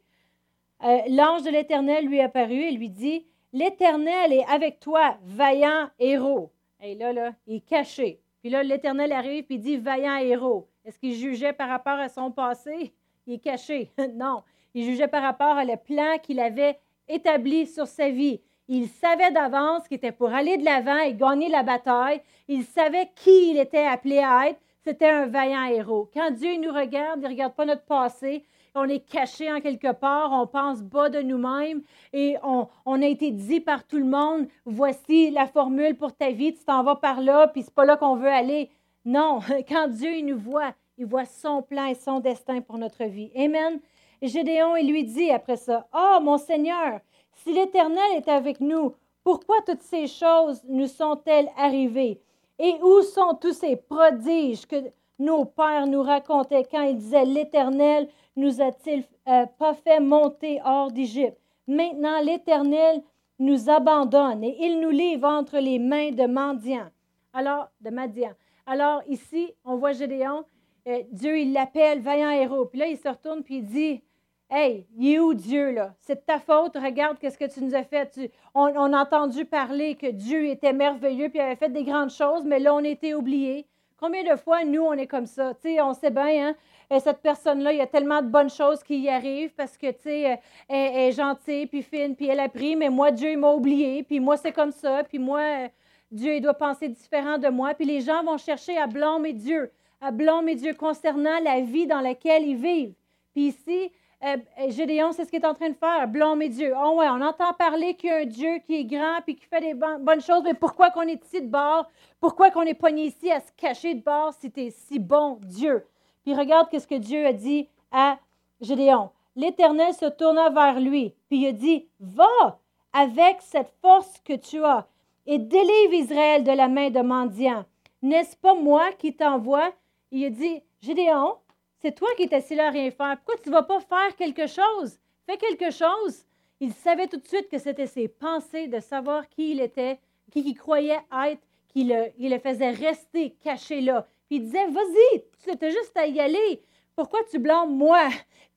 Euh, l'ange de l'Éternel lui apparut et lui dit, L'Éternel est avec toi, vaillant héros. Et là, là, il est caché. Puis là, l'Éternel arrive et dit, vaillant héros. Est-ce qu'il jugeait par rapport à son passé? Il est caché. non. Il jugeait par rapport à le plan qu'il avait établi sur sa vie. Il savait d'avance qu'il était pour aller de l'avant et gagner la bataille. Il savait qui il était appelé à être. C'était un vaillant héros. Quand Dieu nous regarde, il ne regarde pas notre passé. On est caché en quelque part, on pense bas de nous-mêmes et on, a été dit par tout le monde, voici la formule pour ta vie, tu t'en vas par là, puis c'est pas là qu'on veut aller. Non, quand Dieu nous voit, il voit son plan et son destin pour notre vie. Amen. Gédéon, il lui dit après ça, oh, mon Seigneur, si l'Éternel est avec nous, pourquoi toutes ces choses nous sont-elles arrivées? Et où sont tous ces prodiges que nos pères nous racontaient quand ils disaient, L'Éternel nous a-t-il euh, pas fait monter hors d'Égypte? Maintenant, l'Éternel nous abandonne et il nous livre entre les mains de mendiants. Alors, de Madian. Alors ici, on voit Gédéon, euh, Dieu, il l'appelle vaillant héros. Puis là, il se retourne puis il dit, Hey, il est où Dieu là? C'est de ta faute, regarde qu'est-ce que tu nous as fait. on, a entendu parler que Dieu était merveilleux puis avait fait des grandes choses, mais là, on était oubliés. Combien de fois, nous, on est comme ça? Tu sais, on sait bien, hein? Et cette personne-là, il y a tellement de bonnes choses qui y arrivent parce que, tu sais, euh, elle, est gentille, puis fine, puis elle a pris, mais moi, Dieu, il m'a oublié, puis moi, c'est comme ça, puis moi, euh, Dieu, il doit penser différent de moi. Puis les gens vont chercher à blâmer Dieu, à blâmer Dieu concernant la vie dans laquelle ils vivent. Puis ici, euh, Gédéon, c'est ce qu'il est en train de faire, blâmer Dieu. Oh ouais, on entend parler qu'il y a un Dieu qui est grand puis qui fait des bonnes choses, mais pourquoi qu'on est ici de bord? Pourquoi qu'on est pogné ici à se cacher de bord si tu es si bon Dieu? Puis regarde ce que Dieu a dit à Gédéon. L'Éternel se tourna vers lui, puis il a dit, va avec cette force que tu as et délivre Israël de la main de mendiant. N'est-ce pas moi qui t'envoie? Il a dit, Gédéon, c'est toi qui es assis là à rien faire. Pourquoi tu ne vas pas faire quelque chose? Fais quelque chose. Il savait tout de suite que c'était ses pensées de savoir qui il était, qui il croyait être, qui le, faisait rester caché là. Puis il disait, vas-y, tu as juste à y aller. Pourquoi tu blâmes moi?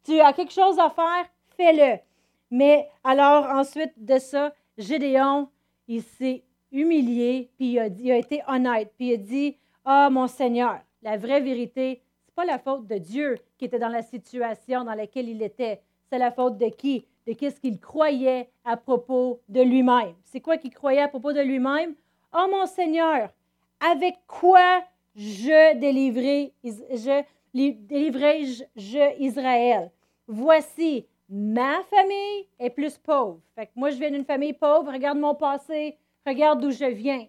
Tu as quelque chose à faire, fais-le. Mais alors, ensuite de ça, Gédéon, il s'est humilié, puis il a, il a été honnête, puis il a dit, ah, mon Seigneur, la vraie vérité, c'est pas la faute de Dieu qui était dans la situation dans laquelle il était. C'est la faute de qui? De qu'est-ce qu'il croyait à propos de lui-même. C'est quoi qu'il croyait à propos de lui-même? Oh mon Seigneur, avec quoi je délivrai, je, délivrai je, Israël? Voici, ma famille est plus pauvre. Moi, je viens d'une famille pauvre. Regarde mon passé. Regarde d'où je viens.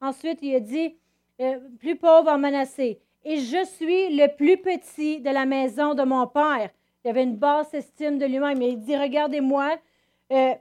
Ensuite, il a dit, euh, plus pauvre en menacé et je suis le plus petit de la maison de mon père. Il avait une basse estime de lui-même. Il dit, regardez-moi, euh,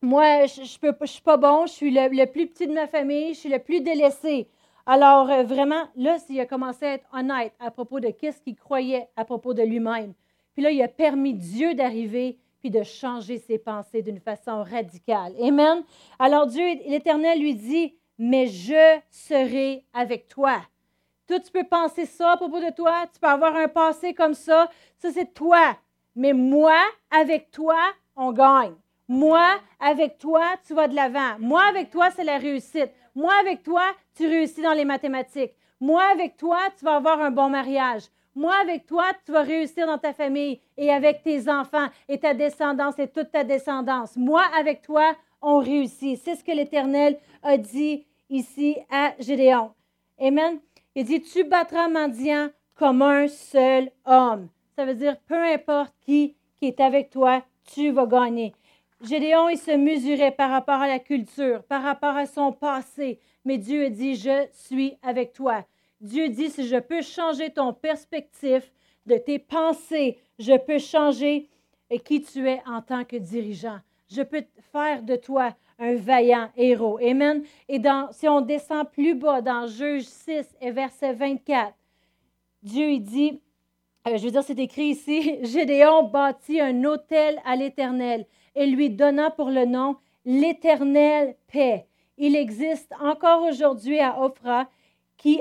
moi, je ne suis pas bon, je suis le, plus petit de ma famille, je suis le plus délaissé. Alors, euh, vraiment, là, il a commencé à être honnête à propos de qu'est-ce qu'il croyait à propos de lui-même. Puis là, il a permis Dieu d'arriver puis de changer ses pensées d'une façon radicale. Amen. Alors Dieu, l'Éternel lui dit, mais je serai avec toi. Tu peux penser ça à propos de toi, tu peux avoir un passé comme ça, ça c'est toi. Mais moi, avec toi, on gagne. Moi, avec toi, tu vas de l'avant. Moi, avec toi, c'est la réussite. Moi, avec toi, tu réussis dans les mathématiques. Moi, avec toi, tu vas avoir un bon mariage. Moi, avec toi, tu vas réussir dans ta famille et avec tes enfants et ta descendance et toute ta descendance. Moi, avec toi, on réussit. C'est ce que l'Éternel a dit ici à Gédéon. Amen. Il dit, tu battras mendiant comme un seul homme. Ça veut dire, peu importe qui, qui est avec toi, tu vas gagner. Gédéon, il se mesurait par rapport à la culture, par rapport à son passé. Mais Dieu dit, je suis avec toi. Dieu dit, si je peux changer ton perspective de tes pensées, je peux changer qui tu es en tant que dirigeant. Je peux faire de toi un vaillant héros. Amen. Et dans, si on descend plus bas dans Juge 6 et verset 24, Dieu il dit, euh, je veux dire, c'est écrit ici, Gédéon bâtit un autel à l'Éternel et lui donna pour le nom l'Éternel paix. Il existe encore aujourd'hui à Ophra qui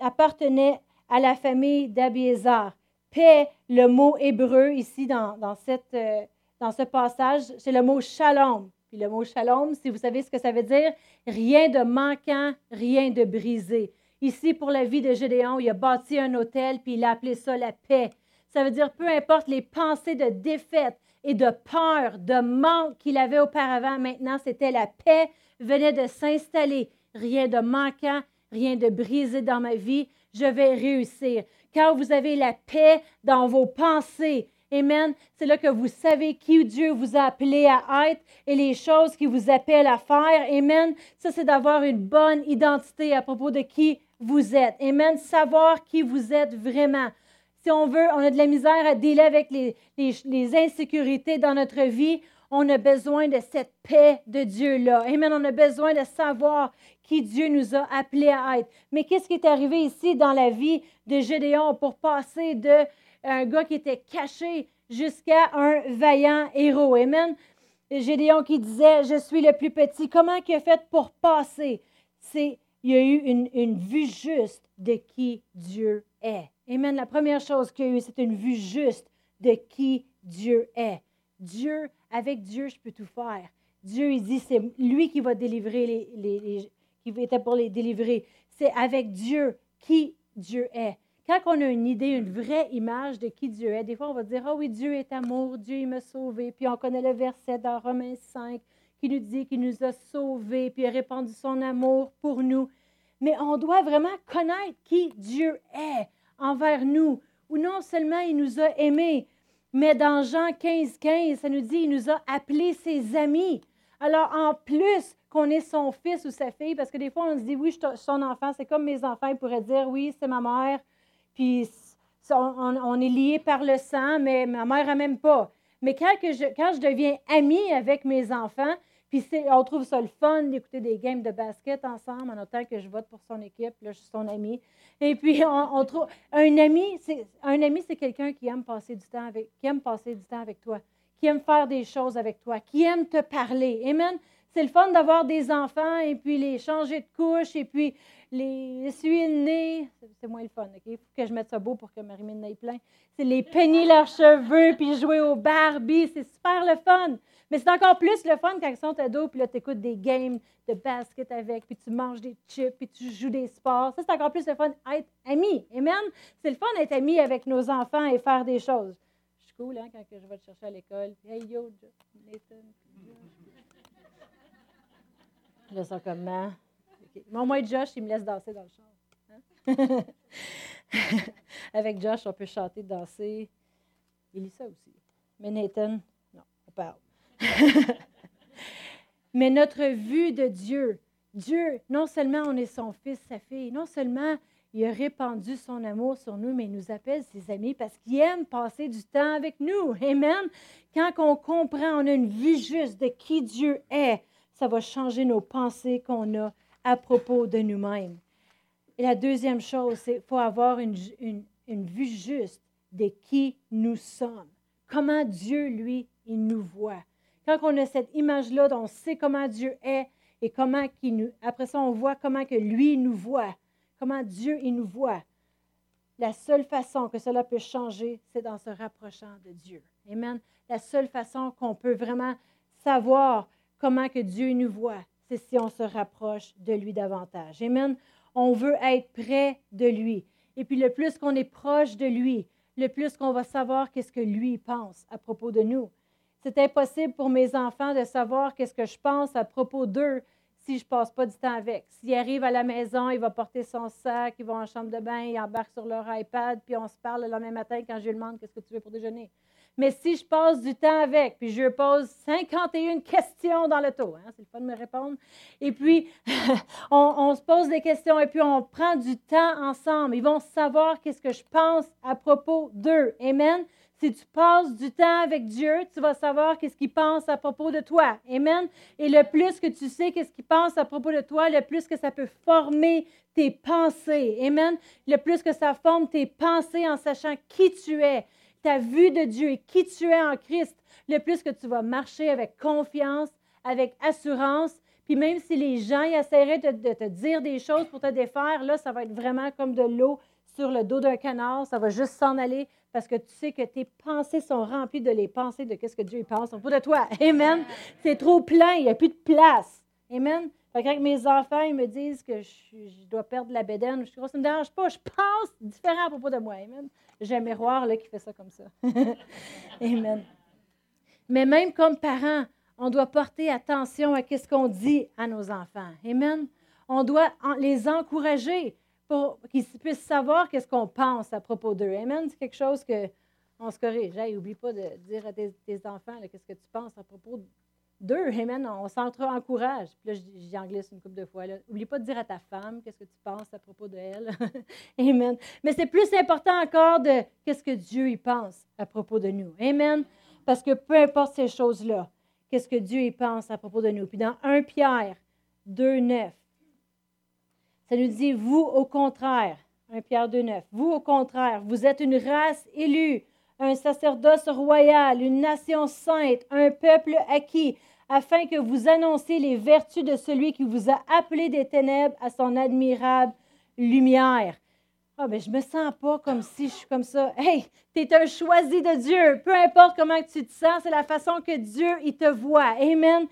appartenait à la famille d'Abiézar. Paix, le mot hébreu ici dans, dans, cette, euh, dans ce passage, c'est le mot shalom. Puis le mot shalom, si vous savez ce que ça veut dire, rien de manquant, rien de brisé. Ici, pour la vie de Gédéon, il a bâti un hôtel, puis il a appelé ça la paix. Ça veut dire, peu importe les pensées de défaite et de peur, de manque qu'il avait auparavant, maintenant, c'était la paix, venait de s'installer. Rien de manquant, rien de brisé dans ma vie. Je vais réussir. Quand vous avez la paix dans vos pensées, Amen. C'est là que vous savez qui Dieu vous a appelé à être et les choses qu'il vous appelle à faire. Amen. Ça, c'est d'avoir une bonne identité à propos de qui vous êtes. Amen. Savoir qui vous êtes vraiment. Si on veut, on a de la misère à dealer avec les, les, insécurités dans notre vie, on a besoin de cette paix de Dieu-là. Amen. On a besoin de savoir qui Dieu nous a appelés à être. Mais qu'est-ce qui est arrivé ici dans la vie de Gédéon pour passer de un gars qui était caché jusqu'à un vaillant héros? Amen. Gédéon qui disait, je suis le plus petit. Comment il a fait pour passer? C'est il y a eu une, vue juste de qui Dieu est. Amen. La première chose qu'il y a eu, c'est une vue juste de qui Dieu est. Dieu, avec Dieu, je peux tout faire. Dieu, il dit, c'est lui qui va délivrer les, les, qui était pour les délivrer. C'est avec Dieu qui Dieu est. Quand on a une idée, une vraie image de qui Dieu est, des fois on va dire, ah oh oui, Dieu est amour, Dieu il m'a sauvé. Puis on connaît le verset dans Romains 5 qui nous dit qu'il nous a sauvés, puis a répandu son amour pour nous. Mais on doit vraiment connaître qui Dieu est envers nous, ou non seulement il nous a aimés, mais dans Jean 15, 15, ça nous dit il nous a appelés ses amis. Alors, en plus qu'on est son fils ou sa fille, parce que des fois, on se dit, oui, je son enfant, c'est comme mes enfants, ils pourraient dire, oui, c'est ma mère, puis on, est liés par le sang, mais ma mère, elle m'aime pas. Mais quand, je, quand je deviens amie avec mes enfants, puis on trouve ça le fun d'écouter des games de basket ensemble en autant que je vote pour son équipe. Là, je suis son ami. Et puis, on, trouve. Un ami, c'est, un ami, c'est quelqu'un qui avec, qui aime passer du temps avec toi, qui aime faire des choses avec toi, qui aime te parler. Amen. C'est le fun d'avoir des enfants et puis les changer de couche et puis les essuyer le nez. C'est moins le fun, OK? Il faut que je mette ça beau pour que Marie-Mine n'aille plein. C'est les peigner leurs cheveux puis jouer au Barbie. C'est super le fun. Mais c'est encore plus le fun quand ils sont ados, puis là, tu écoutes des games de basket avec, puis tu manges des chips, puis tu joues des sports. Ça, c'est encore plus le fun être ami. Amen? C'est le fun d'être ami avec nos enfants et faire des choses. Je suis cool, hein, quand je vais te chercher à l'école. Hey, yo, Nathan. Je sens comment? Okay. Mon moi, Josh, il me laisse danser dans le char. Hein? avec Josh, on peut chanter, danser. Il lit ça aussi. Mais Nathan, non, on parle. Mais notre vue de Dieu, Dieu, non seulement on est son fils, sa fille, non seulement il a répandu son amour sur nous, mais il nous appelle ses amis parce qu'il aime passer du temps avec nous. Amen. Quand on comprend, on a une vue juste de qui Dieu est, ça va changer nos pensées qu'on a à propos de nous-mêmes. Et la deuxième chose, c'est qu'il faut avoir une, une vue juste de qui nous sommes. Comment Dieu, lui, il nous voit. Quand on a cette image-là, on sait comment Dieu est et comment qu'il nous. Après ça, on voit comment que lui nous voit, comment Dieu il nous voit. La seule façon que cela peut changer, c'est dans se rapprochant de Dieu. Amen. La seule façon qu'on peut vraiment savoir comment que Dieu nous voit, c'est si on se rapproche de lui davantage? Amen. On veut être près de lui. Et puis le plus qu'on est proche de lui, le plus qu'on va savoir qu'est-ce que lui pense à propos de nous. C'est impossible pour mes enfants de savoir qu'est-ce que je pense à propos d'eux si je passe pas du temps avec. S'il arrive à la maison, il va porter son sac, il va en chambre de bain, il embarque sur leur iPad, puis on se parle le lendemain matin quand je lui demande qu'est-ce que tu veux pour déjeuner. Mais si je passe du temps avec, puis je pose 51 questions dans le taux, hein, c'est le fun de me répondre, et puis on, on, se pose des questions et puis on prend du temps ensemble. Ils vont savoir qu'est-ce que je pense à propos d'eux. Amen. Si tu passes du temps avec Dieu, tu vas savoir qu'est-ce qu'il pense à propos de toi. Amen. Et le plus que tu sais qu'est-ce qu'il pense à propos de toi, le plus que ça peut former tes pensées. Amen. Le plus que ça forme tes pensées en sachant qui tu es, ta vue de Dieu et qui tu es en Christ, le plus que tu vas marcher avec confiance, avec assurance. Puis même si les gens essaieraient de, te dire des choses pour te défaire, là, ça va être vraiment comme de l'eau sur le dos d'un canard. Ça va juste s'en aller parce que tu sais que tes pensées sont remplies de les pensées de ce que Dieu pense au de toi. Amen. C'est trop plein, il n'y a plus de place. Amen. Quand mes enfants ils me disent que je, dois perdre la bédaine, je suis ça ne me dérange pas, je pense différent à propos de moi. Amen. J'ai un miroir là, qui fait ça comme ça. Amen. Mais même comme parents, on doit porter attention à ce qu'on dit à nos enfants. Amen. On doit les encourager pour qu'ils puissent savoir qu'est-ce qu'on pense à propos d'eux. Amen. C'est quelque chose que on se corrige. Hey, pas de dire à tes, enfants qu'est-ce que tu penses à propos d'eux. Amen. On s'entre-encourage. Puis là, j'en glisse une couple de fois. Là. Oublie pas de dire à ta femme qu'est-ce que tu penses à propos d'elle. Amen. Mais c'est plus important encore de qu'est-ce que Dieu y pense à propos de nous. Amen. Parce que peu importe ces choses-là, qu'est-ce que Dieu y pense à propos de nous. Puis dans 1 Pierre 2, 9, ça nous dit, vous au contraire, 1 Pierre 2, 9, vous au contraire, vous êtes une race élue, un sacerdoce royal, une nation sainte, un peuple acquis, afin que vous annonciez les vertus de celui qui vous a appelé des ténèbres à son admirable lumière. Ah, mais je me sens pas comme si je suis comme ça. Hey, tu es un choisi de Dieu. Peu importe comment tu te sens, c'est la façon que Dieu, il te voit. Amen.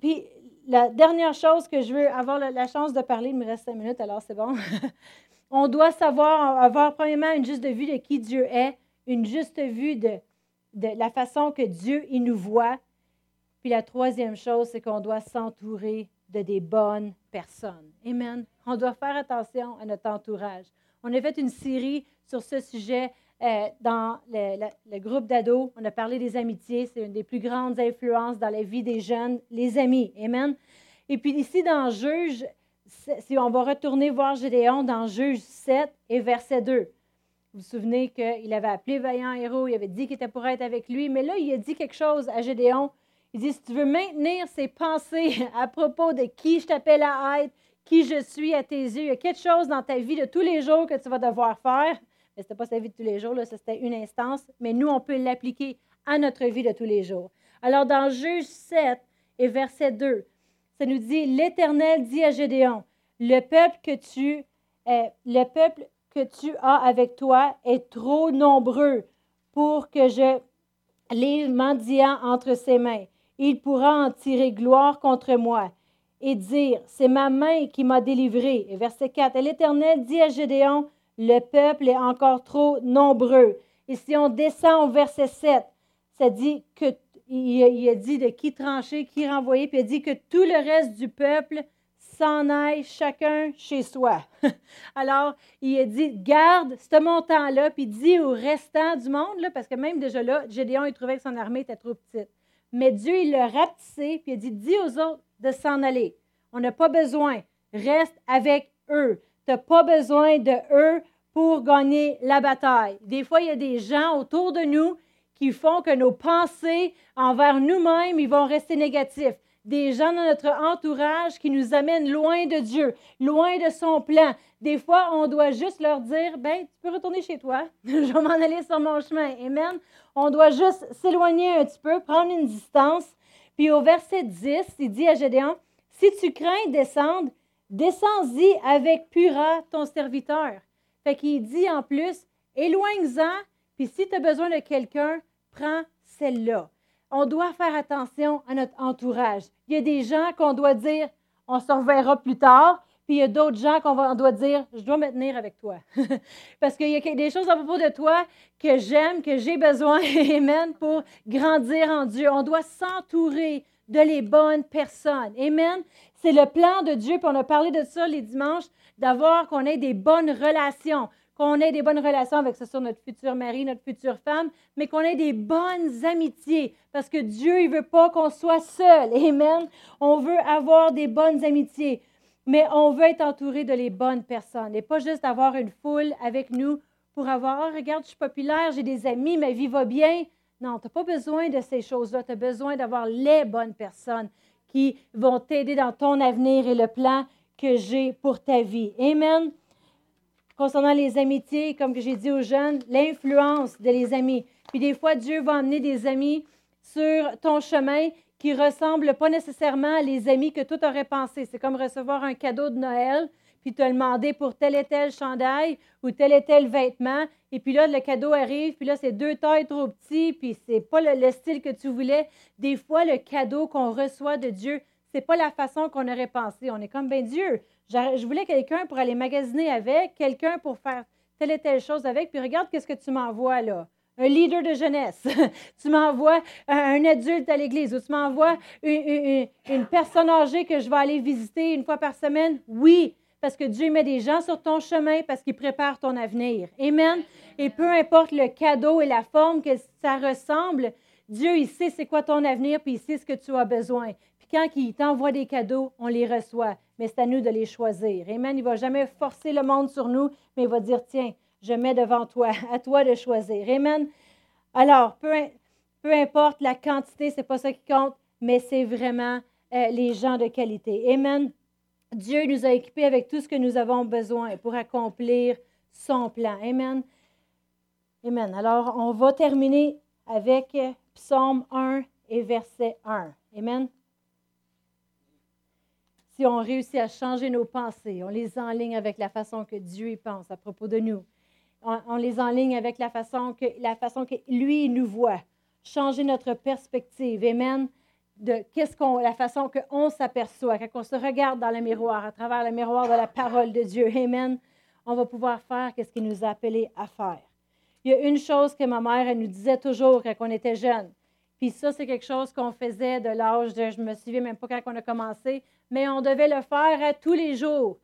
Puis la dernière chose que je veux avoir la, chance de parler, il me reste cinq minutes, alors c'est bon. On doit savoir, avoir premièrement une juste vue de qui Dieu est, une juste vue de, la façon que Dieu il nous voit. Puis la troisième chose, c'est qu'on doit s'entourer de des bonnes personnes. Amen. On doit faire attention à notre entourage. On a fait une série sur ce sujet euh, dans le, groupe d'ados, on a parlé des amitiés. C'est une des plus grandes influences dans la vie des jeunes, les amis. Amen. Et puis ici, dans Juge, si on va retourner voir Gédéon dans Juge 7 et verset 2. Vous vous souvenez qu'il avait appelé Vaillant Héros, il avait dit qu'il était pour être avec lui, mais là, il a dit quelque chose à Gédéon. Il dit, si tu veux maintenir ses pensées à propos de qui je t'appelle à être, qui je suis à tes yeux, il y a quelque chose dans ta vie de tous les jours que tu vas devoir faire ce n'était pas sa vie de tous les jours, là, c'était une instance, mais nous, on peut l'appliquer à notre vie de tous les jours. Alors, dans Juge 7 et verset 2, ça nous dit L'Éternel dit à Gédéon Le peuple que tu, le peuple que tu as avec toi est trop nombreux pour que je les mendiants entre ses mains. Il pourra en tirer gloire contre moi et dire C'est ma main qui m'a délivré. Et verset 4 L'Éternel dit à Gédéon le peuple est encore trop nombreux. Et si on descend au verset 7, ça dit que il a dit de qui trancher, qui renvoyer, puis il a dit que tout le reste du peuple s'en aille chacun chez soi. Alors, il a dit, garde ce montant-là, puis dit au restant du monde, là, parce que même déjà là, Gédéon, il trouvait que son armée était trop petite. Mais Dieu, il l'a rapetissé, puis il a dit, dis aux autres de s'en aller. On n'a pas besoin. Reste avec eux. Tu n'as pas besoin de eux pour gagner la bataille. Des fois, il y a des gens autour de nous qui font que nos pensées envers nous-mêmes, ils vont rester négatifs. Des gens dans notre entourage qui nous amènent loin de Dieu, loin de son plan. Des fois, on doit juste leur dire, ben, tu peux retourner chez toi, je vais m'en aller sur mon chemin. Amen. On doit juste s'éloigner un petit peu, prendre une distance. Puis au verset 10, il dit à Gédéon, si tu crains descendre, descends-y avec Pura, ton serviteur. Fait qu'il dit en plus, éloigne-en, puis si tu as besoin de quelqu'un, prends celle-là. On doit faire attention à notre entourage. Il y a des gens qu'on doit dire, on se reverra plus tard, puis il y a d'autres gens qu'on doit dire, je dois me tenir avec toi. Parce qu'il y a des choses à propos de toi que j'aime, que j'ai besoin, Amen, pour grandir en Dieu. On doit s'entourer de les bonnes personnes. Amen. C'est le plan de Dieu, puis on a parlé de ça les dimanches, d'avoir qu'on ait des bonnes relations. Qu'on ait des bonnes relations avec ce soit notre futur mari, notre future femme, mais qu'on ait des bonnes amitiés. Parce que Dieu, il veut pas qu'on soit seul. Amen. On veut avoir des bonnes amitiés. Mais on veut être entouré de les bonnes personnes et pas juste avoir une foule avec nous pour avoir, oh, regarde, je suis populaire, j'ai des amis, ma vie va bien. Non, tu n'as pas besoin de ces choses-là. Tu as besoin d'avoir les bonnes personnes qui vont t'aider dans ton avenir et le plan que j'ai pour ta vie. Amen. Concernant les amitiés, comme j'ai dit aux jeunes, l'influence de les amis. Puis des fois, Dieu va amener des amis sur ton chemin qui ressemblent pas nécessairement à les amis que tout aurait pensé. C'est comme recevoir un cadeau de Noël, puis te demander pour tel et tel chandail ou tel et tel vêtement, et puis là, le cadeau arrive, puis là, c'est deux tailles trop petits, puis c'est pas le, style que tu voulais. Des fois, le cadeau qu'on reçoit de Dieu, c'est pas la façon qu'on aurait pensé. On est comme, ben Dieu, je voulais quelqu'un pour aller magasiner avec, quelqu'un pour faire telle et telle chose avec, puis regarde qu'est-ce que tu m'envoies là un leader de jeunesse, tu m'envoies un adulte à l'église ou tu m'envoies une, personne âgée que je vais aller visiter une fois par semaine, oui, parce que Dieu met des gens sur ton chemin parce qu'il prépare ton avenir. Amen. Et peu importe le cadeau et la forme que ça ressemble, Dieu, il sait c'est quoi ton avenir, puis il sait ce que tu as besoin. Quand il t'envoie des cadeaux, on les reçoit, mais c'est à nous de les choisir. Amen. Il ne va jamais forcer le monde sur nous, mais il va dire, tiens, je mets devant toi, à toi de choisir. Amen. Alors, peu, peu importe la quantité, ce n'est pas ça qui compte, mais c'est vraiment euh, les gens de qualité. Amen. Dieu nous a équipés avec tout ce que nous avons besoin pour accomplir son plan. Amen. Amen. Alors, on va terminer avec Psaume 1 et verset 1. Amen. Si on réussit à changer nos pensées, on les enligne avec la façon que Dieu y pense à propos de nous, on, les enligne avec la façon, que, la façon que lui nous voit. Changer notre perspective. Amen. De qu'est-ce qu'on, la façon qu'on s'aperçoit, quand on se regarde dans le miroir, à travers le miroir de la parole de Dieu. Amen. On va pouvoir faire ce qu'il nous a appelé à faire. Il y a une chose que ma mère, elle nous disait toujours quand on était jeune. Puis ça, c'est quelque chose qu'on faisait de l'âge de, je me souviens même pas quand on a commencé, mais on devait le faire tous les jours.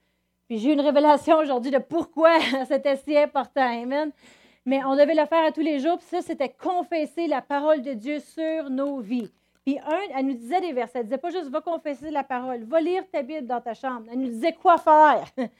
Puis j'ai eu une révélation aujourd'hui de pourquoi c'était si important. Amen. Mais on devait le faire à tous les jours. Puis ça, c'était confesser la parole de Dieu sur nos vies. Puis un, elle nous disait des versets. Elle disait pas juste va confesser la parole, va lire ta Bible dans ta chambre. Elle nous disait quoi faire.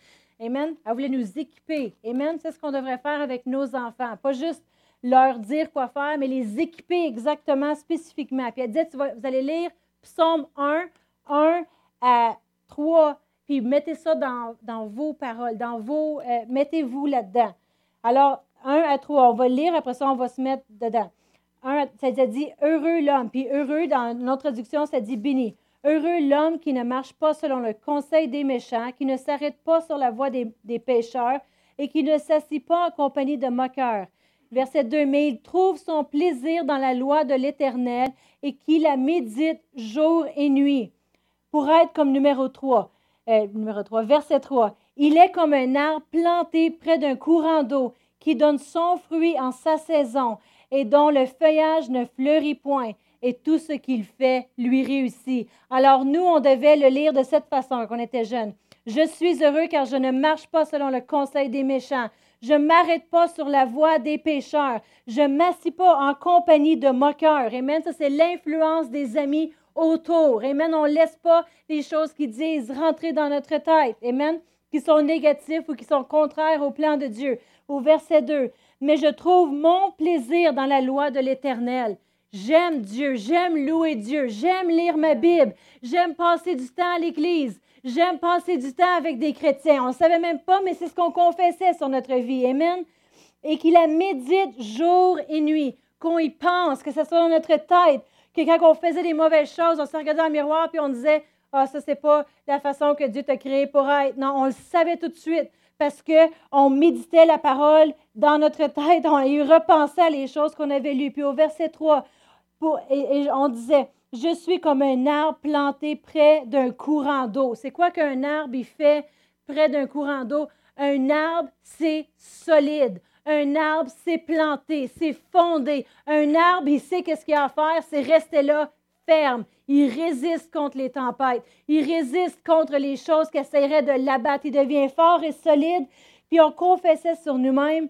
Amen. Elle voulait nous équiper. Amen. C'est ce qu'on devrait faire avec nos enfants. Pas juste leur dire quoi faire, mais les équiper exactement, spécifiquement. Puis elle disait, vous allez lire Psaume 1, 1 à 3 puis mettez ça dans, vos paroles, dans vos. Euh, mettez-vous là-dedans. Alors, un à trois, on va lire, après ça, on va se mettre dedans. Un, ça dit heureux l'homme, puis heureux, dans notre traduction, ça dit béni. Heureux l'homme qui ne marche pas selon le conseil des méchants, qui ne s'arrête pas sur la voie des, des pécheurs et qui ne s'assit pas en compagnie de moqueurs. Verset 2, mais il trouve son plaisir dans la loi de l'Éternel et qui la médite jour et nuit. Pour être comme numéro 3, euh, numéro 3, verset 3. Il est comme un arbre planté près d'un courant d'eau qui donne son fruit en sa saison et dont le feuillage ne fleurit point et tout ce qu'il fait lui réussit. Alors nous, on devait le lire de cette façon quand on était jeune. Je suis heureux car je ne marche pas selon le conseil des méchants. Je ne m'arrête pas sur la voie des pécheurs. Je ne m'assis pas en compagnie de moqueurs. Amen. Ça, c'est l'influence des amis autour. Amen. On ne laisse pas les choses qui disent rentrer dans notre tête. Amen. Qui sont négatifs ou qui sont contraires au plan de Dieu. Au verset 2. Mais je trouve mon plaisir dans la loi de l'Éternel. J'aime Dieu, j'aime louer Dieu, j'aime lire ma Bible, j'aime passer du temps à l'Église, j'aime passer du temps avec des chrétiens. On ne savait même pas, mais c'est ce qu'on confessait sur notre vie. Amen. Et qu'il la médite jour et nuit, qu'on y pense, que ce soit dans notre tête, que quand on faisait des mauvaises choses, on se regardait dans le miroir puis on disait Ah, ça, c'est pas la façon que Dieu t'a créé pour être. Non, on le savait tout de suite parce qu'on méditait la parole dans notre tête, on y repensait les choses qu'on avait lues. Puis au verset 3, pour, et, on disait Je suis comme un arbre planté près d'un courant d'eau. C'est quoi qu'un arbre il fait près d'un courant d'eau? Un arbre, c'est solide. Un arbre, c'est planté, c'est fondé. Un arbre, il sait qu'est-ce qu'il a à faire, c'est rester là ferme. Il résiste contre les tempêtes. Il résiste contre les choses qui essaieraient de l'abattre. Il devient fort et solide puis on confessait sur nous-mêmes,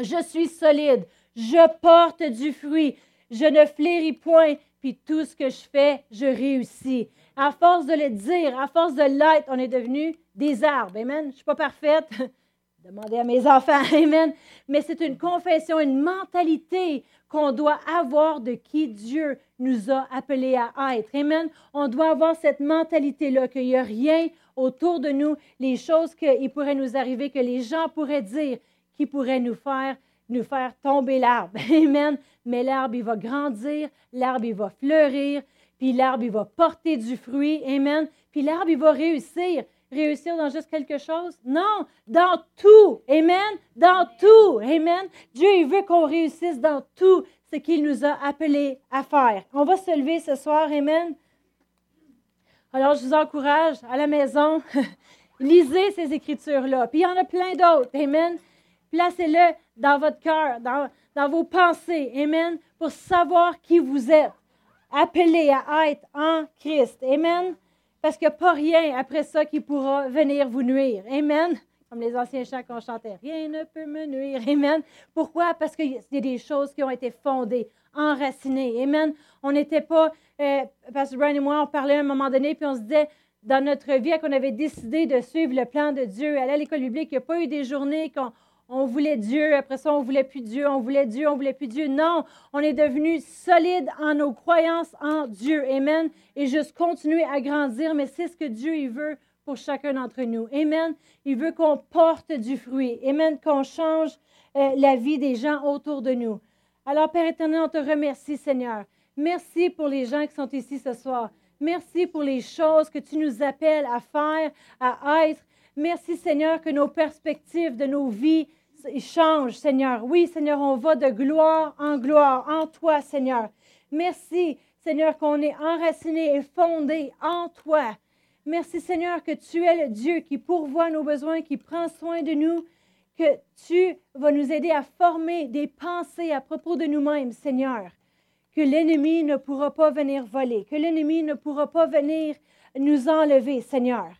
je suis solide, je porte du fruit, je ne fléris point, puis tout ce que je fais, je réussis. À force de le dire, à force de l'être, on est devenu des arbres. Amen. Je ne suis pas parfaite. Demandez à mes enfants. Amen. Mais c'est une confession, une mentalité qu'on doit avoir de qui Dieu nous a appelés à être. Amen. On doit avoir cette mentalité-là, qu'il n'y a rien autour de nous, les choses qui pourraient nous arriver, que les gens pourraient dire, qui pourraient nous faire, nous faire tomber l'arbre. Amen. Mais l'arbre, il va grandir, l'arbre, il va fleurir, puis l'arbre, il va porter du fruit. Amen. Puis l'arbre, il va réussir. Réussir dans juste quelque chose? Non, dans tout. Amen. Dans tout. Amen. Dieu, il veut qu'on réussisse dans tout ce qu'il nous a appelés à faire. On va se lever ce soir. Amen. Alors, je vous encourage à la maison, lisez ces écritures-là. Puis il y en a plein d'autres. Amen. Placez-le dans votre cœur, dans, vos pensées. Amen. Pour savoir qui vous êtes. Appelé à être en Christ. Amen. Parce qu'il n'y a pas rien après ça qui pourra venir vous nuire. Amen. Comme les anciens chants qu'on chantait. Rien ne peut me nuire. Amen. Pourquoi? Parce qu'il y a des choses qui ont été fondées, enracinées. Amen. On n'était pas, euh, que Brian et moi, on parlait à un moment donné, puis on se disait, dans notre vie, qu'on avait décidé de suivre le plan de Dieu, aller à l'école biblique, il n'y a pas eu des journées qu'on on voulait Dieu, après ça, on voulait plus Dieu, on voulait Dieu, on voulait plus Dieu. Non, on est devenu solide en nos croyances en Dieu. Amen. Et juste continuer à grandir, mais c'est ce que Dieu il veut pour chacun d'entre nous. Amen. Il veut qu'on porte du fruit. Amen. Qu'on change euh, la vie des gens autour de nous. Alors, Père éternel, on te remercie, Seigneur. Merci pour les gens qui sont ici ce soir. Merci pour les choses que tu nous appelles à faire, à être. Merci Seigneur que nos perspectives de nos vies changent, Seigneur. Oui, Seigneur, on va de gloire en gloire en toi, Seigneur. Merci, Seigneur, qu'on est enraciné et fondé en toi. Merci, Seigneur, que tu es le Dieu qui pourvoit nos besoins, qui prend soin de nous, que tu vas nous aider à former des pensées à propos de nous-mêmes, Seigneur. Que l'ennemi ne pourra pas venir voler, que l'ennemi ne pourra pas venir nous enlever, Seigneur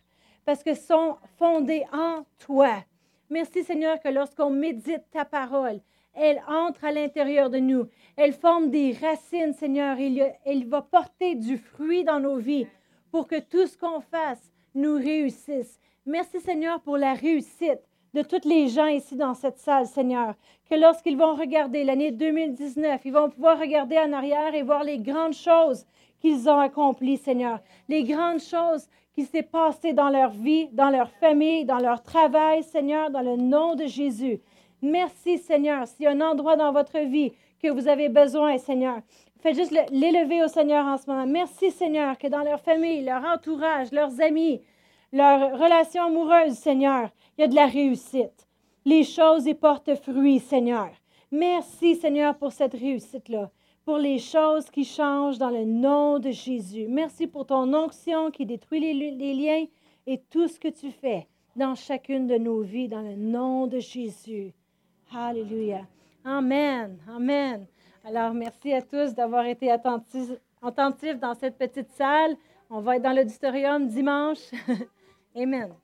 parce que sont fondés en toi. Merci Seigneur que lorsqu'on médite ta parole, elle entre à l'intérieur de nous. Elle forme des racines, Seigneur. Elle, va porter du fruit dans nos vies pour que tout ce qu'on fasse nous réussisse. Merci Seigneur pour la réussite de tous les gens ici dans cette salle, Seigneur. Que lorsqu'ils vont regarder l'année 2019, ils vont pouvoir regarder en arrière et voir les grandes choses qu'ils ont accomplies, Seigneur. Les grandes choses qui s'est passé dans leur vie, dans leur famille, dans leur travail, Seigneur, dans le nom de Jésus. Merci, Seigneur. S'il y a un endroit dans votre vie que vous avez besoin, Seigneur, faites juste l'élever au Seigneur en ce moment. Merci, Seigneur, que dans leur famille, leur entourage, leurs amis, leurs relations amoureuses, Seigneur, il y a de la réussite. Les choses y portent fruit, Seigneur. Merci, Seigneur, pour cette réussite-là pour les choses qui changent dans le nom de Jésus. Merci pour ton onction qui détruit les, liens et tout ce que tu fais dans chacune de nos vies dans le nom de Jésus. Alléluia. Amen. Amen. Alors, merci à tous d'avoir été attentifs, attentifs dans cette petite salle. On va être dans l'auditorium dimanche. Amen.